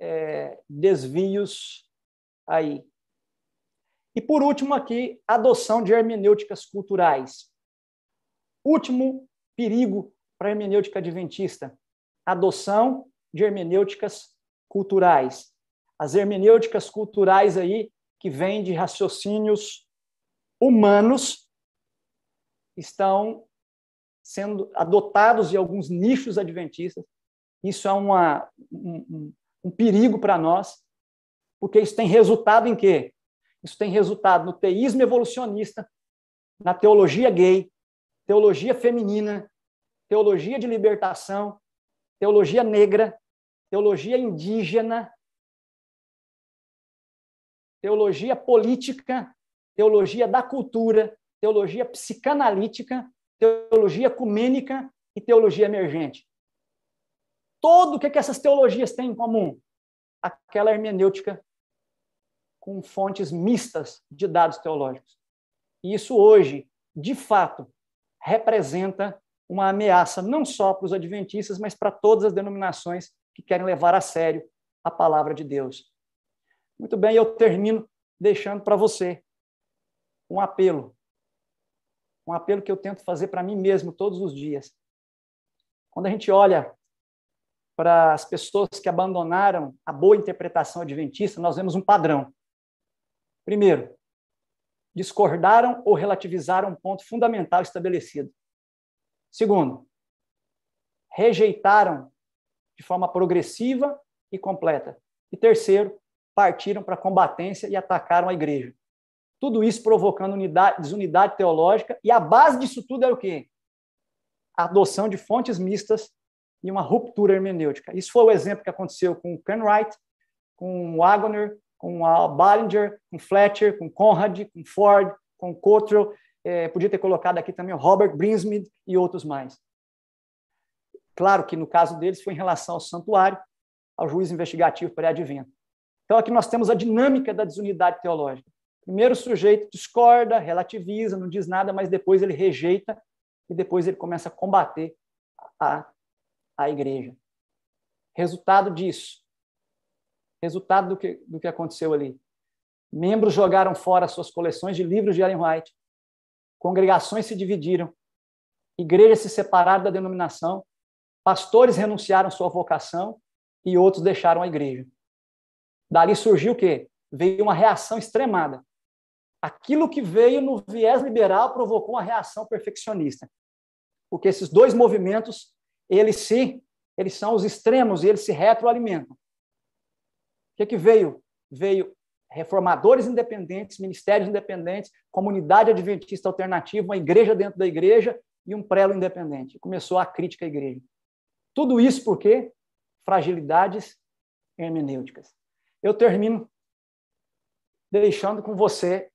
é, desvios aí. E por último aqui, adoção de hermenêuticas culturais. Último perigo para a hermenêutica adventista, adoção de hermenêuticas culturais. As hermenêuticas culturais aí, que vêm de raciocínios humanos, estão sendo adotados em alguns nichos adventistas. Isso é uma, um, um perigo para nós, porque isso tem resultado em quê? Isso tem resultado no teísmo evolucionista, na teologia gay, teologia feminina, teologia de libertação, teologia negra, teologia indígena, teologia política, teologia da cultura, teologia psicanalítica, teologia ecumênica e teologia emergente. Todo o que, é que essas teologias têm em comum? Aquela hermenêutica com fontes mistas de dados teológicos. E isso hoje, de fato, representa uma ameaça não só para os adventistas, mas para todas as denominações que querem levar a sério a palavra de Deus. Muito bem, eu termino deixando para você um apelo. Um apelo que eu tento fazer para mim mesmo todos os dias. Quando a gente olha para as pessoas que abandonaram a boa interpretação adventista, nós vemos um padrão. Primeiro, discordaram ou relativizaram um ponto fundamental estabelecido. Segundo, rejeitaram de forma progressiva e completa. E terceiro, partiram para a combatência e atacaram a igreja. Tudo isso provocando unidade, desunidade teológica, e a base disso tudo era o quê? A adoção de fontes mistas e uma ruptura hermenêutica. Isso foi o exemplo que aconteceu com Wright, com Wagner, com Ballinger, com Fletcher, com Conrad, com Ford, com Cottrell, é, podia ter colocado aqui também o Robert Brinsmead e outros mais. Claro que no caso deles foi em relação ao santuário, ao juízo investigativo pré-advento. Então aqui nós temos a dinâmica da desunidade teológica. Primeiro o sujeito discorda, relativiza, não diz nada, mas depois ele rejeita e depois ele começa a combater a, a igreja. Resultado disso, Resultado do que, do que aconteceu ali. Membros jogaram fora suas coleções de livros de Ellen White. Congregações se dividiram. Igrejas se separaram da denominação. Pastores renunciaram sua vocação e outros deixaram a igreja. Dali surgiu o quê? Veio uma reação extremada. Aquilo que veio no viés liberal provocou uma reação perfeccionista. Porque esses dois movimentos, eles se, eles são os extremos e eles se retroalimentam. O que, que veio? Veio reformadores independentes, ministérios independentes, comunidade adventista alternativa, uma igreja dentro da igreja e um prelo independente. Começou a crítica à igreja. Tudo isso por quê? Fragilidades hermenêuticas. Eu termino deixando com você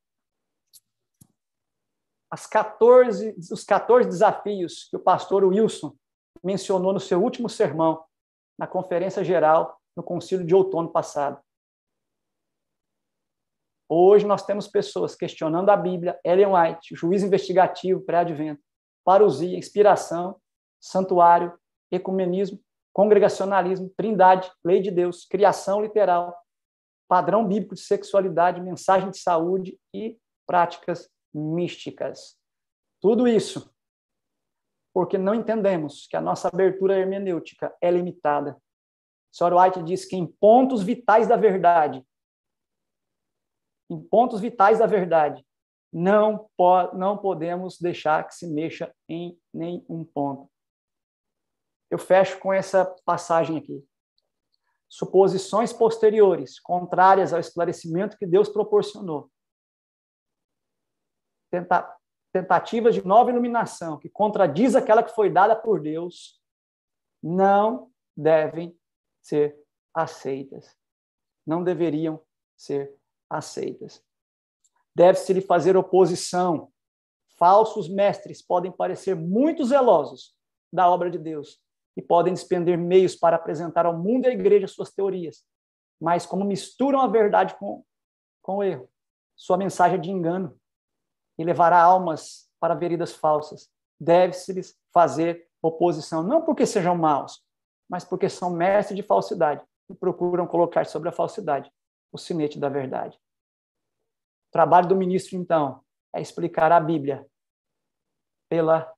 as 14, os 14 desafios que o pastor Wilson mencionou no seu último sermão, na Conferência Geral no concílio de outono passado. Hoje nós temos pessoas questionando a Bíblia, Ellen White, juiz investigativo pré-advento, parousia, inspiração, santuário, ecumenismo, congregacionalismo, trindade, lei de Deus, criação literal, padrão bíblico de sexualidade, mensagem de saúde e práticas místicas. Tudo isso porque não entendemos que a nossa abertura hermenêutica é limitada Sr. White diz que em pontos vitais da verdade, em pontos vitais da verdade, não, po não podemos deixar que se mexa em nenhum ponto. Eu fecho com essa passagem aqui. Suposições posteriores, contrárias ao esclarecimento que Deus proporcionou. Tenta tentativas de nova iluminação que contradiz aquela que foi dada por Deus, não devem ser aceitas. Não deveriam ser aceitas. Deve-se lhe fazer oposição. Falsos mestres podem parecer muito zelosos da obra de Deus e podem despender meios para apresentar ao mundo e à igreja suas teorias. Mas, como misturam a verdade com, com o erro, sua mensagem é de engano e levará almas para veridas falsas. Deve-se lhes fazer oposição, não porque sejam maus, mas porque são mestres de falsidade e procuram colocar sobre a falsidade o sinete da verdade. O trabalho do ministro, então, é explicar a Bíblia pela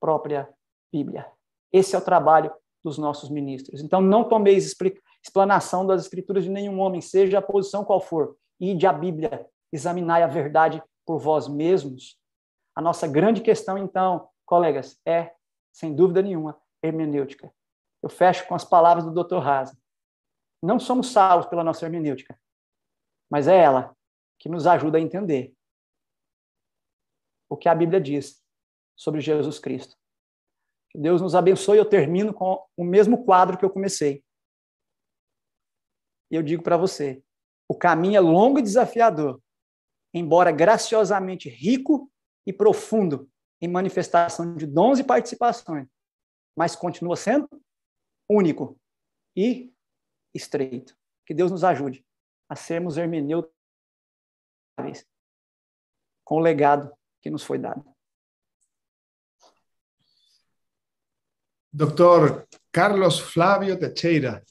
própria Bíblia. Esse é o trabalho dos nossos ministros. Então, não tomeis explanação das Escrituras de nenhum homem, seja a posição qual for. Ide a Bíblia, examinai a verdade por vós mesmos. A nossa grande questão, então, colegas, é, sem dúvida nenhuma, hermenêutica. Eu fecho com as palavras do Dr. Haas. Não somos salvos pela nossa hermenêutica, mas é ela que nos ajuda a entender o que a Bíblia diz sobre Jesus Cristo. Que Deus nos abençoe. Eu termino com o mesmo quadro que eu comecei. E eu digo para você: O caminho é longo e desafiador, embora graciosamente rico e profundo em manifestação de dons e participações, mas continua sendo único e estreito. Que Deus nos ajude a sermos hermeneutas com o legado que nos foi dado. Doctor Carlos Flavio Teixeira,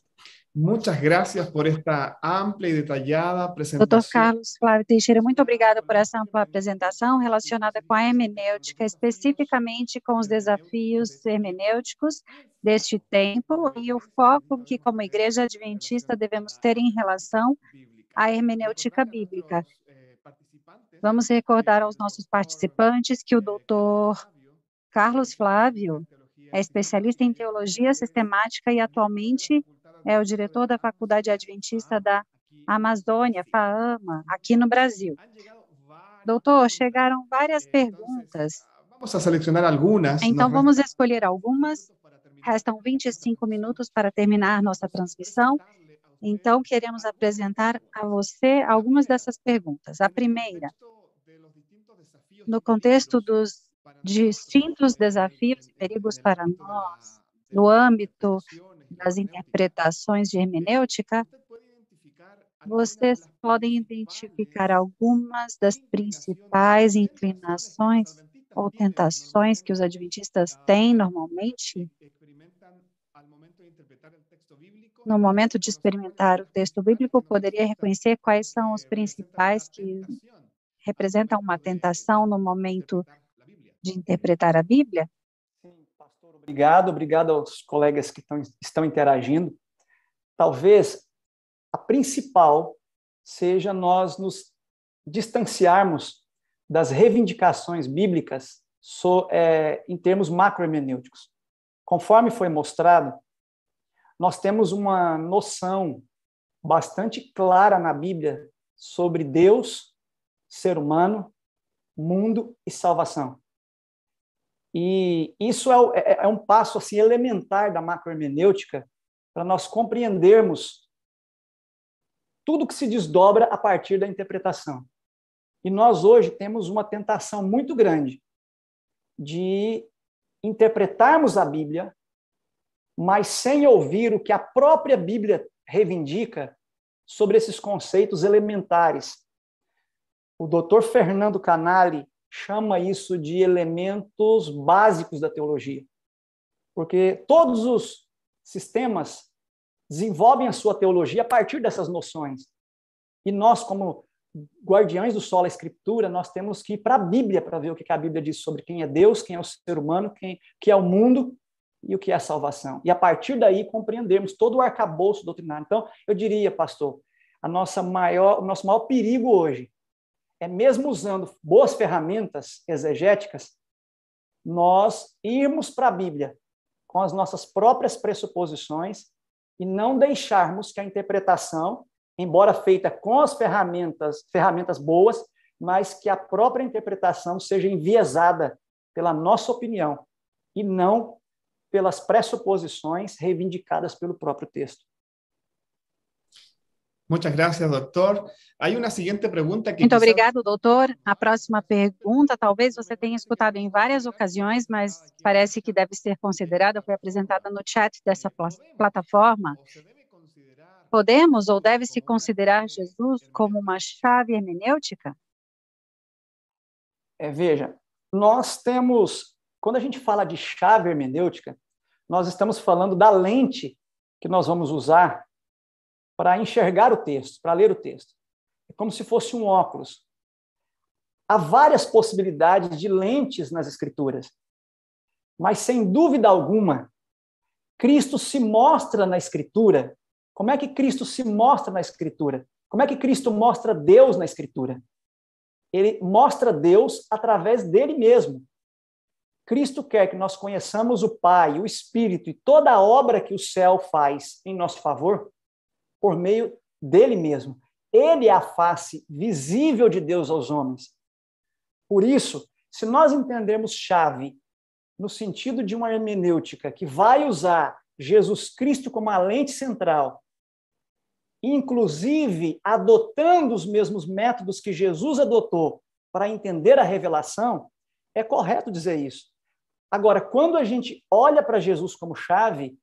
muchas gracias por esta ampla e detallada apresentação. Doutor Carlos Flávio Teixeira, muito obrigada por essa ampla apresentação relacionada com a hermenêutica, especificamente com os desafios hermenêuticos deste tempo e o foco que, como igreja adventista, devemos ter em relação à hermenêutica bíblica. Vamos recordar aos nossos participantes que o doutor Carlos Flávio é especialista em teologia sistemática e atualmente é o diretor da Faculdade Adventista da Amazônia, FAAMA, aqui no Brasil. Doutor, chegaram várias perguntas. Vamos selecionar algumas. Então, vamos escolher algumas. Restam 25 minutos para terminar nossa transmissão. Então, queremos apresentar a você algumas dessas perguntas. A primeira, no contexto dos distintos desafios e perigos para nós no âmbito das interpretações de hermenêutica, vocês podem identificar algumas das principais inclinações ou tentações que os adventistas têm normalmente no momento de experimentar o texto bíblico, poderia reconhecer quais são os principais que representam uma tentação no momento de interpretar a Bíblia? Obrigado, obrigado aos colegas que estão, estão interagindo. Talvez a principal seja nós nos distanciarmos das reivindicações bíblicas so, é, em termos macrohermenêuticos. Conforme foi mostrado, nós temos uma noção bastante clara na Bíblia sobre Deus, ser humano, mundo e salvação. E isso é, é, é um passo assim elementar da macrohermenêutica para nós compreendermos tudo que se desdobra a partir da interpretação. E nós hoje temos uma tentação muito grande de interpretarmos a Bíblia, mas sem ouvir o que a própria Bíblia reivindica sobre esses conceitos elementares. O doutor Fernando Canali chama isso de elementos básicos da teologia. Porque todos os sistemas desenvolvem a sua teologia a partir dessas noções. E nós, como guardiães do solo, a escritura, nós temos que ir para a Bíblia para ver o que a Bíblia diz sobre quem é Deus, quem é o ser humano, quem que é o mundo e o que é a salvação. E a partir daí compreendermos todo o arcabouço doutrinário. Então, eu diria, pastor, a nossa maior, o nosso maior perigo hoje é mesmo usando boas ferramentas exegéticas, nós irmos para a Bíblia com as nossas próprias pressuposições e não deixarmos que a interpretação, embora feita com as ferramentas, ferramentas boas, mas que a própria interpretação seja enviesada pela nossa opinião e não pelas pressuposições reivindicadas pelo próprio texto. Muchas gracias, doutor. Há uma seguinte pergunta que Muito quizás... obrigado, doutor. A próxima pergunta, talvez você tenha escutado em várias ocasiões, mas parece que deve ser considerada, foi apresentada no chat dessa plataforma. Podemos ou deve-se considerar Jesus como uma chave hermenêutica? É, veja, nós temos, quando a gente fala de chave hermenêutica, nós estamos falando da lente que nós vamos usar para enxergar o texto, para ler o texto. É como se fosse um óculos. Há várias possibilidades de lentes nas Escrituras, mas sem dúvida alguma, Cristo se mostra na Escritura. Como é que Cristo se mostra na Escritura? Como é que Cristo mostra Deus na Escritura? Ele mostra Deus através dele mesmo. Cristo quer que nós conheçamos o Pai, o Espírito e toda a obra que o céu faz em nosso favor por meio dele mesmo. Ele é a face visível de Deus aos homens. Por isso, se nós entendermos chave no sentido de uma hermenêutica que vai usar Jesus Cristo como a lente central, inclusive adotando os mesmos métodos que Jesus adotou para entender a revelação, é correto dizer isso. Agora, quando a gente olha para Jesus como chave,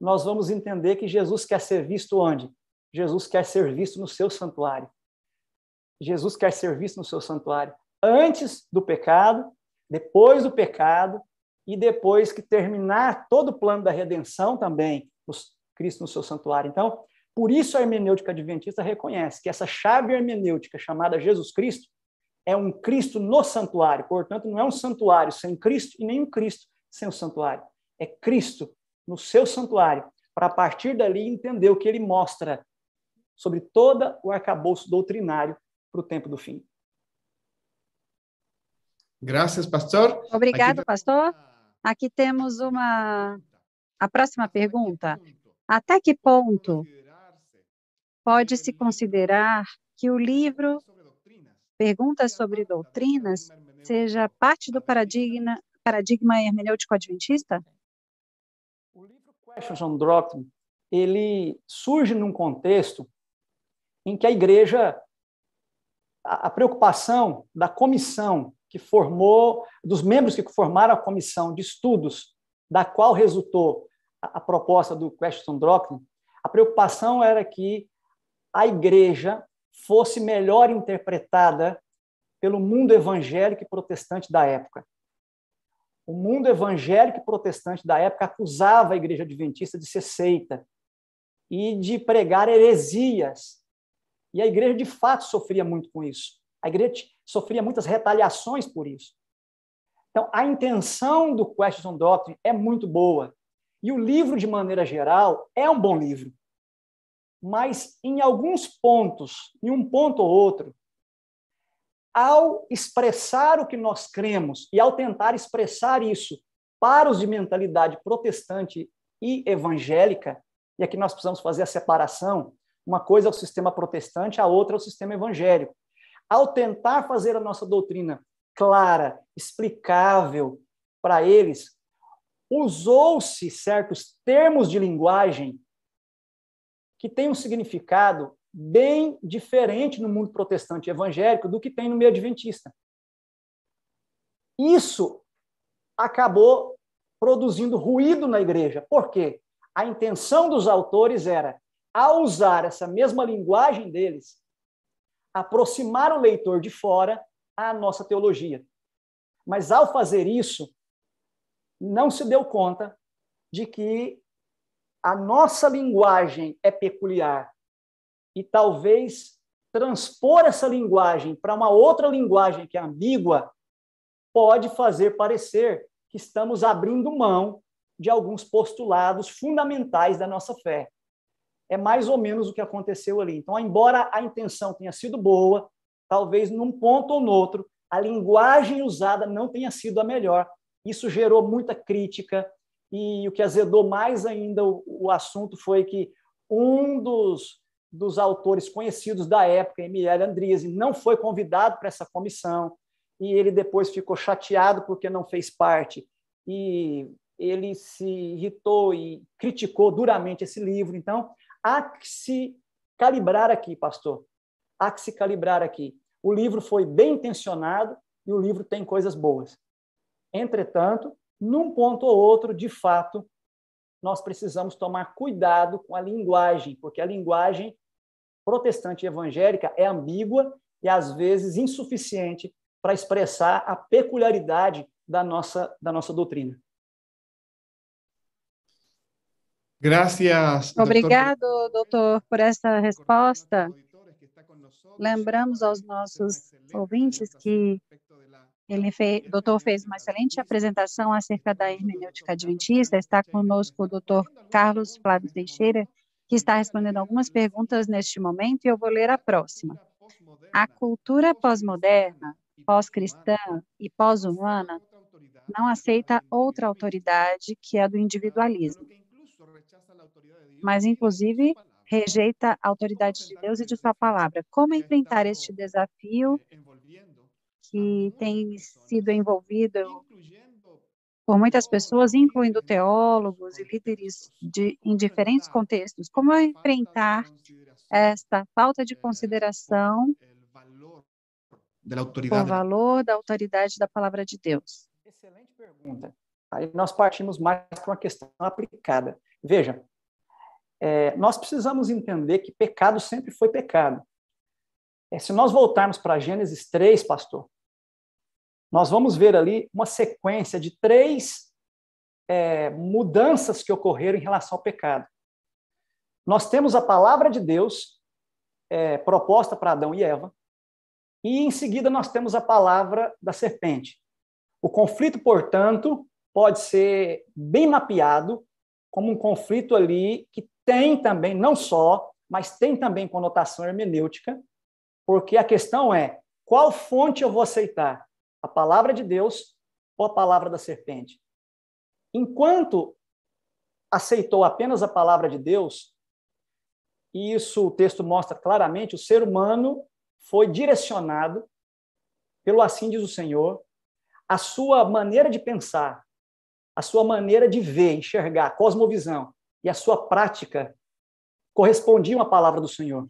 nós vamos entender que Jesus quer ser visto onde? Jesus quer ser visto no seu santuário. Jesus quer ser visto no seu santuário antes do pecado, depois do pecado e depois que terminar todo o plano da redenção também, Cristo no seu santuário. Então, por isso a hermenêutica adventista reconhece que essa chave hermenêutica chamada Jesus Cristo é um Cristo no santuário, portanto, não é um santuário sem Cristo e nem um Cristo sem o santuário. É Cristo no seu santuário, para a partir dali entender o que ele mostra sobre todo o arcabouço doutrinário para o tempo do fim. Graças, pastor. Obrigado, Aqui... pastor. Aqui temos uma a próxima pergunta. Até que ponto pode-se considerar que o livro Perguntas sobre Doutrinas seja parte do paradigma, paradigma hermenêutico adventista? O livro Questions on Doctrine, ele surge num contexto em que a igreja, a, a preocupação da comissão que formou, dos membros que formaram a comissão de estudos, da qual resultou a, a proposta do Question Doctrine, a preocupação era que a igreja fosse melhor interpretada pelo mundo evangélico e protestante da época. O mundo evangélico e protestante da época acusava a igreja adventista de ser seita e de pregar heresias. E a igreja, de fato, sofria muito com isso. A igreja sofria muitas retaliações por isso. Então, a intenção do Question Doctrine é muito boa. E o livro, de maneira geral, é um bom livro mas em alguns pontos, em um ponto ou outro, ao expressar o que nós cremos e ao tentar expressar isso para os de mentalidade protestante e evangélica, e aqui nós precisamos fazer a separação, uma coisa é o sistema protestante, a outra é o sistema evangélico. Ao tentar fazer a nossa doutrina clara, explicável para eles, usou-se certos termos de linguagem que tem um significado bem diferente no mundo protestante evangélico do que tem no meio adventista. Isso acabou produzindo ruído na igreja. Por quê? A intenção dos autores era, ao usar essa mesma linguagem deles, aproximar o leitor de fora à nossa teologia. Mas ao fazer isso, não se deu conta de que a nossa linguagem é peculiar e talvez transpor essa linguagem para uma outra linguagem que é ambígua pode fazer parecer que estamos abrindo mão de alguns postulados fundamentais da nossa fé. É mais ou menos o que aconteceu ali. Então, embora a intenção tenha sido boa, talvez num ponto ou no outro, a linguagem usada não tenha sido a melhor. Isso gerou muita crítica, e o que azedou mais ainda o, o assunto foi que um dos, dos autores conhecidos da época, Emílio Andriese, não foi convidado para essa comissão e ele depois ficou chateado porque não fez parte e ele se irritou e criticou duramente esse livro. Então, há que se calibrar aqui, pastor. Há que se calibrar aqui. O livro foi bem intencionado e o livro tem coisas boas. Entretanto, num ponto ou outro, de fato, nós precisamos tomar cuidado com a linguagem, porque a linguagem protestante e evangélica é ambígua e às vezes insuficiente para expressar a peculiaridade da nossa da nossa doutrina. Graças. Obrigado, doutor, por essa resposta. Lembramos aos nossos ouvintes que ele fez, o doutor fez uma excelente apresentação acerca da hermenêutica adventista. Está conosco o doutor Carlos Flávio Teixeira, que está respondendo algumas perguntas neste momento, e eu vou ler a próxima. A cultura pós-moderna, pós-cristã e pós-humana não aceita outra autoridade que a do individualismo, mas, inclusive, rejeita a autoridade de Deus e de sua palavra. Como enfrentar este desafio que tem sido envolvido por muitas pessoas, incluindo teólogos e líderes de, em diferentes contextos. Como enfrentar esta falta de consideração com o valor da autoridade da palavra de Deus? Excelente pergunta. Aí nós partimos mais para uma questão aplicada. Veja, é, nós precisamos entender que pecado sempre foi pecado. É, se nós voltarmos para Gênesis 3, pastor, nós vamos ver ali uma sequência de três é, mudanças que ocorreram em relação ao pecado. Nós temos a palavra de Deus é, proposta para Adão e Eva, e em seguida nós temos a palavra da serpente. O conflito, portanto, pode ser bem mapeado como um conflito ali que tem também, não só, mas tem também conotação hermenêutica, porque a questão é qual fonte eu vou aceitar? A palavra de Deus ou a palavra da serpente? Enquanto aceitou apenas a palavra de Deus, e isso o texto mostra claramente, o ser humano foi direcionado pelo assim diz o Senhor, a sua maneira de pensar, a sua maneira de ver, enxergar, cosmovisão e a sua prática correspondiam à palavra do Senhor.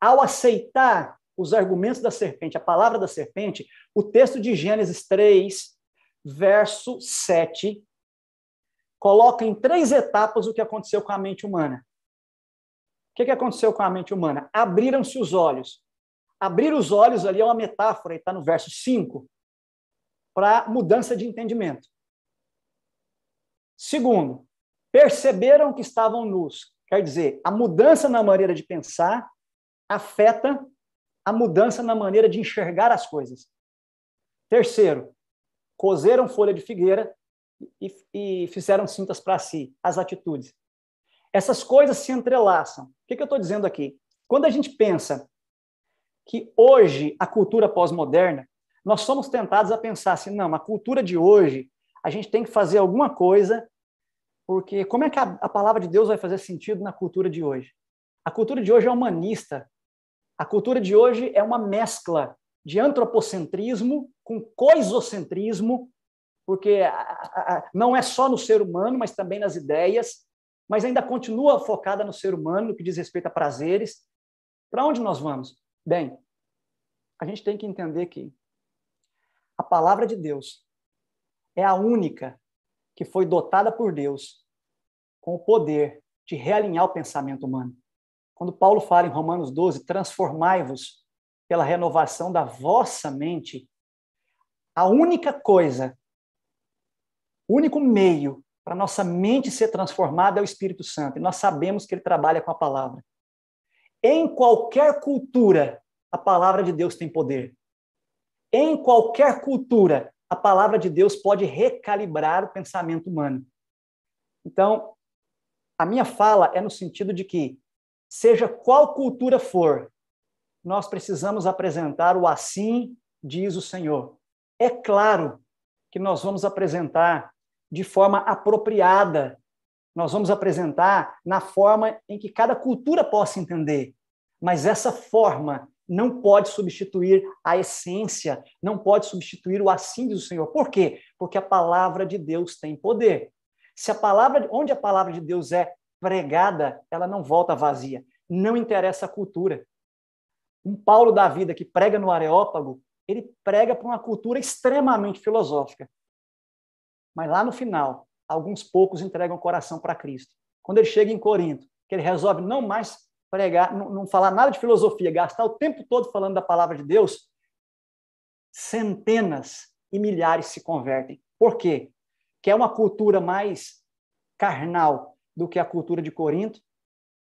Ao aceitar os argumentos da serpente, a palavra da serpente, o texto de Gênesis 3, verso 7, coloca em três etapas o que aconteceu com a mente humana. O que, aconteceu com a mente humana? Abriram-se os olhos. Abrir os olhos ali é uma metáfora, está no verso 5, para mudança de entendimento. Segundo, perceberam que estavam nus. Quer dizer, a mudança na maneira de pensar afeta a mudança na maneira de enxergar as coisas. Terceiro, cozeram folha de figueira e, e fizeram cintas para si, as atitudes. Essas coisas se entrelaçam. O que, que eu estou dizendo aqui? Quando a gente pensa que hoje a cultura pós-moderna, nós somos tentados a pensar assim, não, a cultura de hoje, a gente tem que fazer alguma coisa, porque como é que a, a palavra de Deus vai fazer sentido na cultura de hoje? A cultura de hoje é humanista. A cultura de hoje é uma mescla de antropocentrismo com coisocentrismo, porque não é só no ser humano, mas também nas ideias, mas ainda continua focada no ser humano, no que diz respeito a prazeres. Para onde nós vamos? Bem, a gente tem que entender que a palavra de Deus é a única que foi dotada por Deus com o poder de realinhar o pensamento humano. Quando Paulo fala em Romanos 12, transformai-vos pela renovação da vossa mente, a única coisa, o único meio para nossa mente ser transformada é o Espírito Santo. E nós sabemos que ele trabalha com a palavra. Em qualquer cultura, a palavra de Deus tem poder. Em qualquer cultura, a palavra de Deus pode recalibrar o pensamento humano. Então, a minha fala é no sentido de que, seja qual cultura for, nós precisamos apresentar o assim diz o Senhor. É claro que nós vamos apresentar de forma apropriada nós vamos apresentar na forma em que cada cultura possa entender. Mas essa forma não pode substituir a essência, não pode substituir o assim do Senhor. Por quê? Porque a palavra de Deus tem poder. Se a palavra, onde a palavra de Deus é pregada, ela não volta vazia. Não interessa a cultura. Um Paulo da vida que prega no Areópago, ele prega para uma cultura extremamente filosófica. Mas lá no final, alguns poucos entregam o coração para Cristo. Quando ele chega em Corinto, que ele resolve não mais pregar, não, não falar nada de filosofia, gastar o tempo todo falando da palavra de Deus, centenas e milhares se convertem. Por quê? Que é uma cultura mais carnal do que a cultura de Corinto.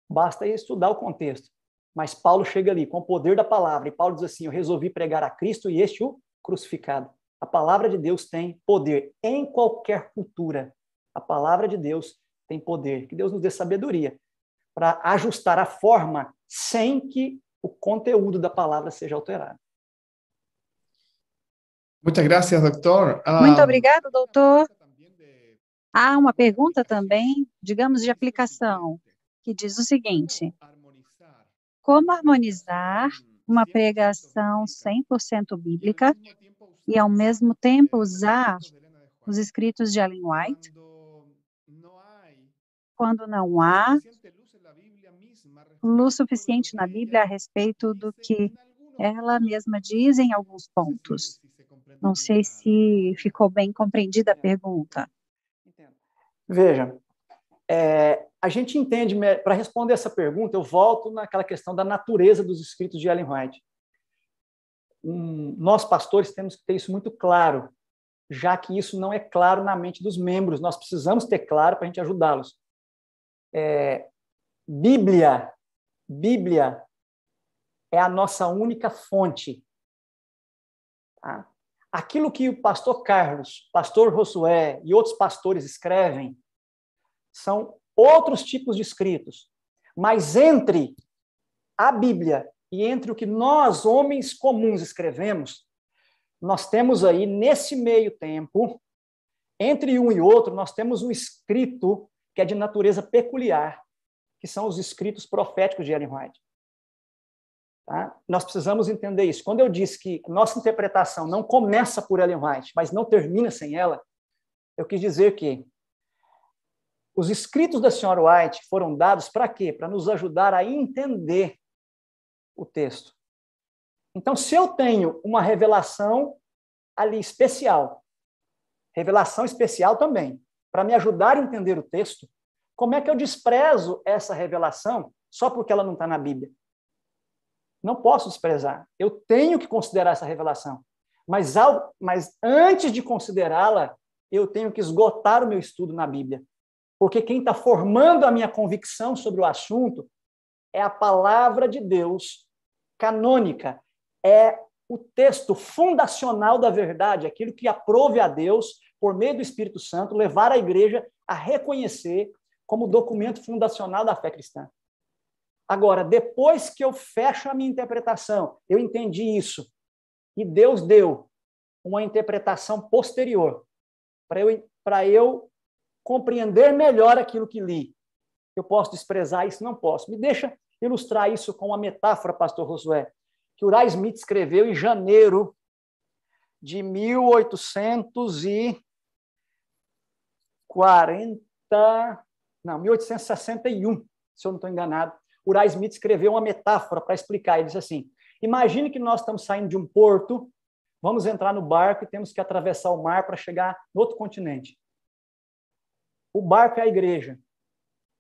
Basta estudar o contexto. Mas Paulo chega ali com o poder da palavra, e Paulo diz assim: Eu resolvi pregar a Cristo e este o crucificado. A palavra de Deus tem poder em qualquer cultura. A palavra de Deus tem poder. Que Deus nos dê sabedoria para ajustar a forma sem que o conteúdo da palavra seja alterado. Muitas graças, doutor. Ah, Muito obrigado, doutor. Há uma pergunta também, digamos, de aplicação, que diz o seguinte: Como harmonizar uma pregação 100% bíblica e, ao mesmo tempo, usar os escritos de Ellen White quando não há luz suficiente na Bíblia a respeito do que ela mesma diz em alguns pontos. Não sei se ficou bem compreendida a pergunta. Veja, é, a gente entende, para responder essa pergunta, eu volto naquela questão da natureza dos escritos de Ellen White. Um, nós, pastores, temos que ter isso muito claro, já que isso não é claro na mente dos membros. Nós precisamos ter claro para a gente ajudá-los. É, Bíblia, Bíblia é a nossa única fonte. Tá? Aquilo que o pastor Carlos, pastor Josué e outros pastores escrevem são outros tipos de escritos. Mas entre a Bíblia e entre o que nós, homens comuns, escrevemos, nós temos aí, nesse meio tempo, entre um e outro, nós temos um escrito que é de natureza peculiar, que são os escritos proféticos de Ellen White. Tá? Nós precisamos entender isso. Quando eu disse que nossa interpretação não começa por Ellen White, mas não termina sem ela, eu quis dizer que os escritos da senhora White foram dados para quê? Para nos ajudar a entender o texto. Então, se eu tenho uma revelação ali especial, revelação especial também, para me ajudar a entender o texto, como é que eu desprezo essa revelação só porque ela não está na Bíblia? Não posso desprezar. Eu tenho que considerar essa revelação. Mas, ao, mas antes de considerá-la, eu tenho que esgotar o meu estudo na Bíblia. Porque quem está formando a minha convicção sobre o assunto é a palavra de Deus canônica. É o texto fundacional da verdade, aquilo que aprove a Deus, por meio do Espírito Santo, levar a igreja a reconhecer como documento fundacional da fé cristã. Agora, depois que eu fecho a minha interpretação, eu entendi isso, e Deus deu uma interpretação posterior, para eu, eu compreender melhor aquilo que li. Eu posso desprezar isso? Não posso. Me deixa ilustrar isso com uma metáfora, pastor Josué, que Uriah Smith escreveu em janeiro de 1840, não, 1861, se eu não estou enganado. Uriah Smith escreveu uma metáfora para explicar. Ele disse assim: imagine que nós estamos saindo de um porto, vamos entrar no barco e temos que atravessar o mar para chegar no outro continente. O barco é a igreja.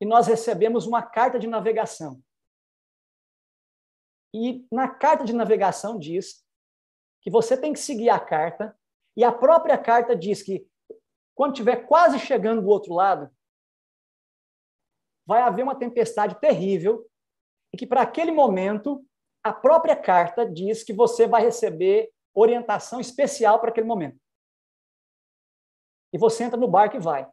E nós recebemos uma carta de navegação. E na carta de navegação diz que você tem que seguir a carta, e a própria carta diz que quando estiver quase chegando do outro lado, vai haver uma tempestade terrível e que para aquele momento a própria carta diz que você vai receber orientação especial para aquele momento. E você entra no barco e vai.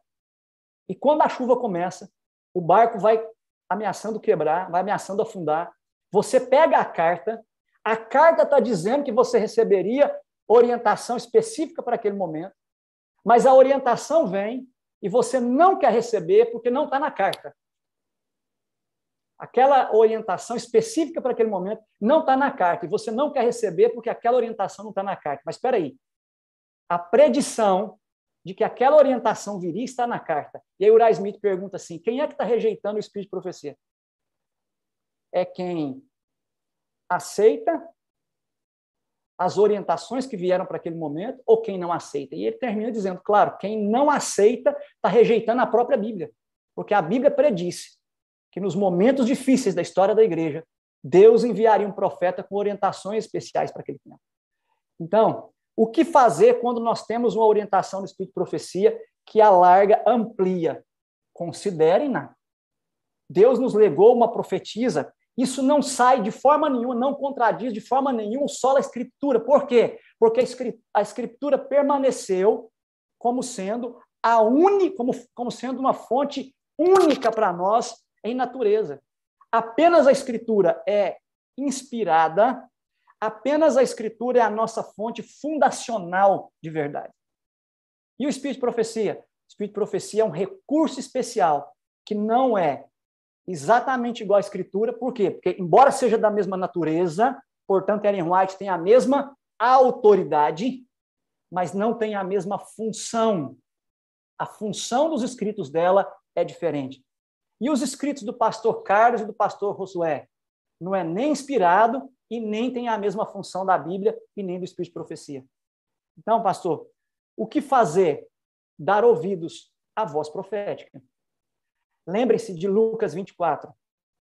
E quando a chuva começa, o barco vai ameaçando quebrar, vai ameaçando afundar. Você pega a carta, a carta está dizendo que você receberia orientação específica para aquele momento, mas a orientação vem e você não quer receber porque não está na carta. Aquela orientação específica para aquele momento não está na carta e você não quer receber porque aquela orientação não está na carta. Mas espera aí, a predição de que aquela orientação viria está na carta. E aí Uriah Smith pergunta assim: quem é que está rejeitando o espírito de profecia? É quem aceita as orientações que vieram para aquele momento ou quem não aceita? E ele termina dizendo: claro, quem não aceita está rejeitando a própria Bíblia, porque a Bíblia predisse que nos momentos difíceis da história da igreja, Deus enviaria um profeta com orientações especiais para aquele tempo. Então, o que fazer quando nós temos uma orientação do Espírito de Profecia que alarga, amplia? Considerem-na. Deus nos legou uma profetisa. Isso não sai de forma nenhuma, não contradiz de forma nenhuma só a Escritura. Por quê? Porque a Escritura permaneceu como sendo a única, como, como sendo uma fonte única para nós em natureza. Apenas a Escritura é inspirada Apenas a Escritura é a nossa fonte fundacional de verdade. E o Espírito de Profecia? O Espírito de Profecia é um recurso especial que não é exatamente igual à Escritura. Por quê? Porque, embora seja da mesma natureza, portanto, Ellen White tem a mesma autoridade, mas não tem a mesma função. A função dos escritos dela é diferente. E os escritos do pastor Carlos e do pastor Josué? Não é nem inspirado e nem tem a mesma função da Bíblia e nem do Espírito de Profecia. Então, pastor, o que fazer? Dar ouvidos à voz profética. Lembre-se de Lucas 24.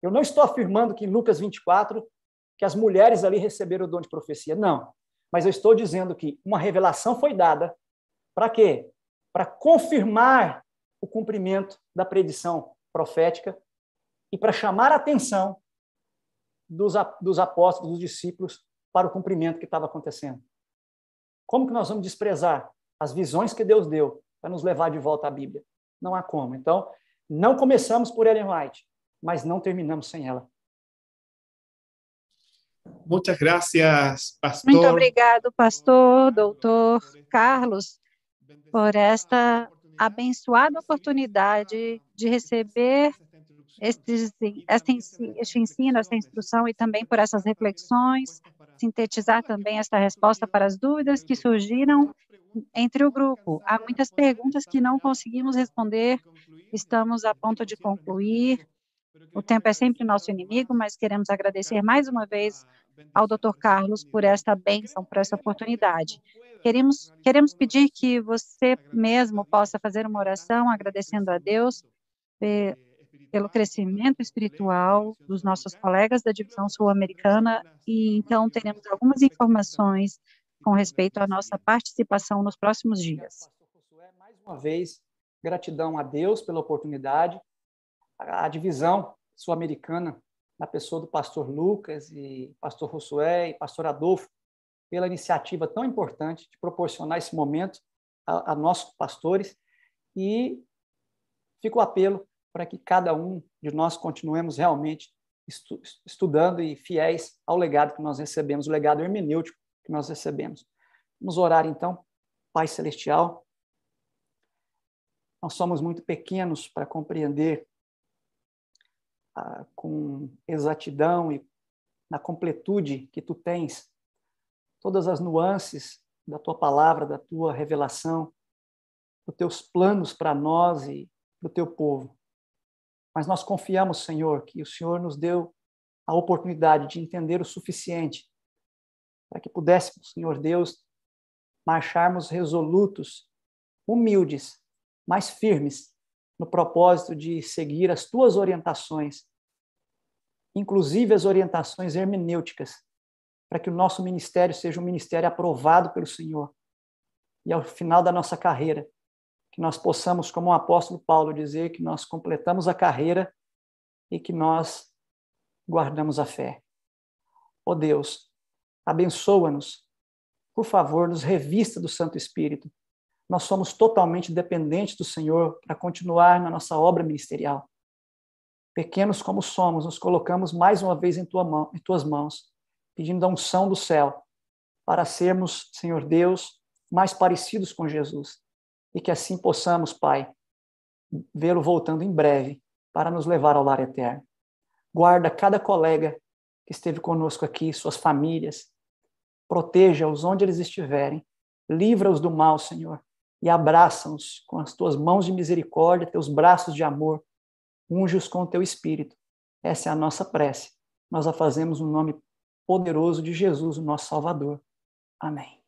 Eu não estou afirmando que em Lucas 24 que as mulheres ali receberam o dom de profecia. Não. Mas eu estou dizendo que uma revelação foi dada para quê? Para confirmar o cumprimento da predição profética e para chamar a atenção dos, dos apóstolos, dos discípulos, para o cumprimento que estava acontecendo. Como que nós vamos desprezar as visões que Deus deu para nos levar de volta à Bíblia? Não há como. Então, não começamos por Ellen White, mas não terminamos sem ela. Muchas gracias, pastor. Muito obrigado, pastor, doutor Carlos, por esta abençoada oportunidade de receber este, este ensino, esta instrução e também por essas reflexões, sintetizar também esta resposta para as dúvidas que surgiram entre o grupo. Há muitas perguntas que não conseguimos responder, estamos a ponto de concluir. O tempo é sempre nosso inimigo, mas queremos agradecer mais uma vez ao Dr. Carlos por esta bênção, por essa oportunidade. Queremos, queremos pedir que você mesmo possa fazer uma oração agradecendo a Deus pelo crescimento espiritual dos nossos colegas da divisão sul-americana e então teremos algumas informações com respeito à nossa participação nos próximos dias. Mais uma vez, gratidão a Deus pela oportunidade. A divisão sul-americana na pessoa do pastor Lucas e pastor Josué e pastor Adolfo, pela iniciativa tão importante de proporcionar esse momento a, a nossos pastores e fica o apelo para que cada um de nós continuemos realmente estu, estudando e fiéis ao legado que nós recebemos, o legado hermenêutico que nós recebemos. Vamos orar então, Pai Celestial. Nós somos muito pequenos para compreender ah, com exatidão e na completude que tu tens todas as nuances da tua palavra, da tua revelação, dos teus planos para nós e para o teu povo. Mas nós confiamos, Senhor, que o Senhor nos deu a oportunidade de entender o suficiente para que pudéssemos, Senhor Deus, marcharmos resolutos, humildes, mais firmes no propósito de seguir as tuas orientações, inclusive as orientações hermenêuticas, para que o nosso ministério seja um ministério aprovado pelo Senhor. E ao final da nossa carreira, que nós possamos, como o apóstolo Paulo, dizer que nós completamos a carreira e que nós guardamos a fé. Ó oh Deus, abençoa-nos. Por favor, nos revista do Santo Espírito nós somos totalmente dependentes do Senhor para continuar na nossa obra ministerial. Pequenos como somos, nos colocamos mais uma vez em, tua mão, em tuas mãos, pedindo a unção do céu para sermos, Senhor Deus, mais parecidos com Jesus e que assim possamos, Pai, vê-lo voltando em breve para nos levar ao lar eterno. Guarda cada colega que esteve conosco aqui, suas famílias, proteja-os onde eles estiverem, livra-os do mal, Senhor, e abraça-os com as tuas mãos de misericórdia, teus braços de amor, unge-os com o teu espírito. Essa é a nossa prece. Nós a fazemos no nome poderoso de Jesus, o nosso Salvador. Amém.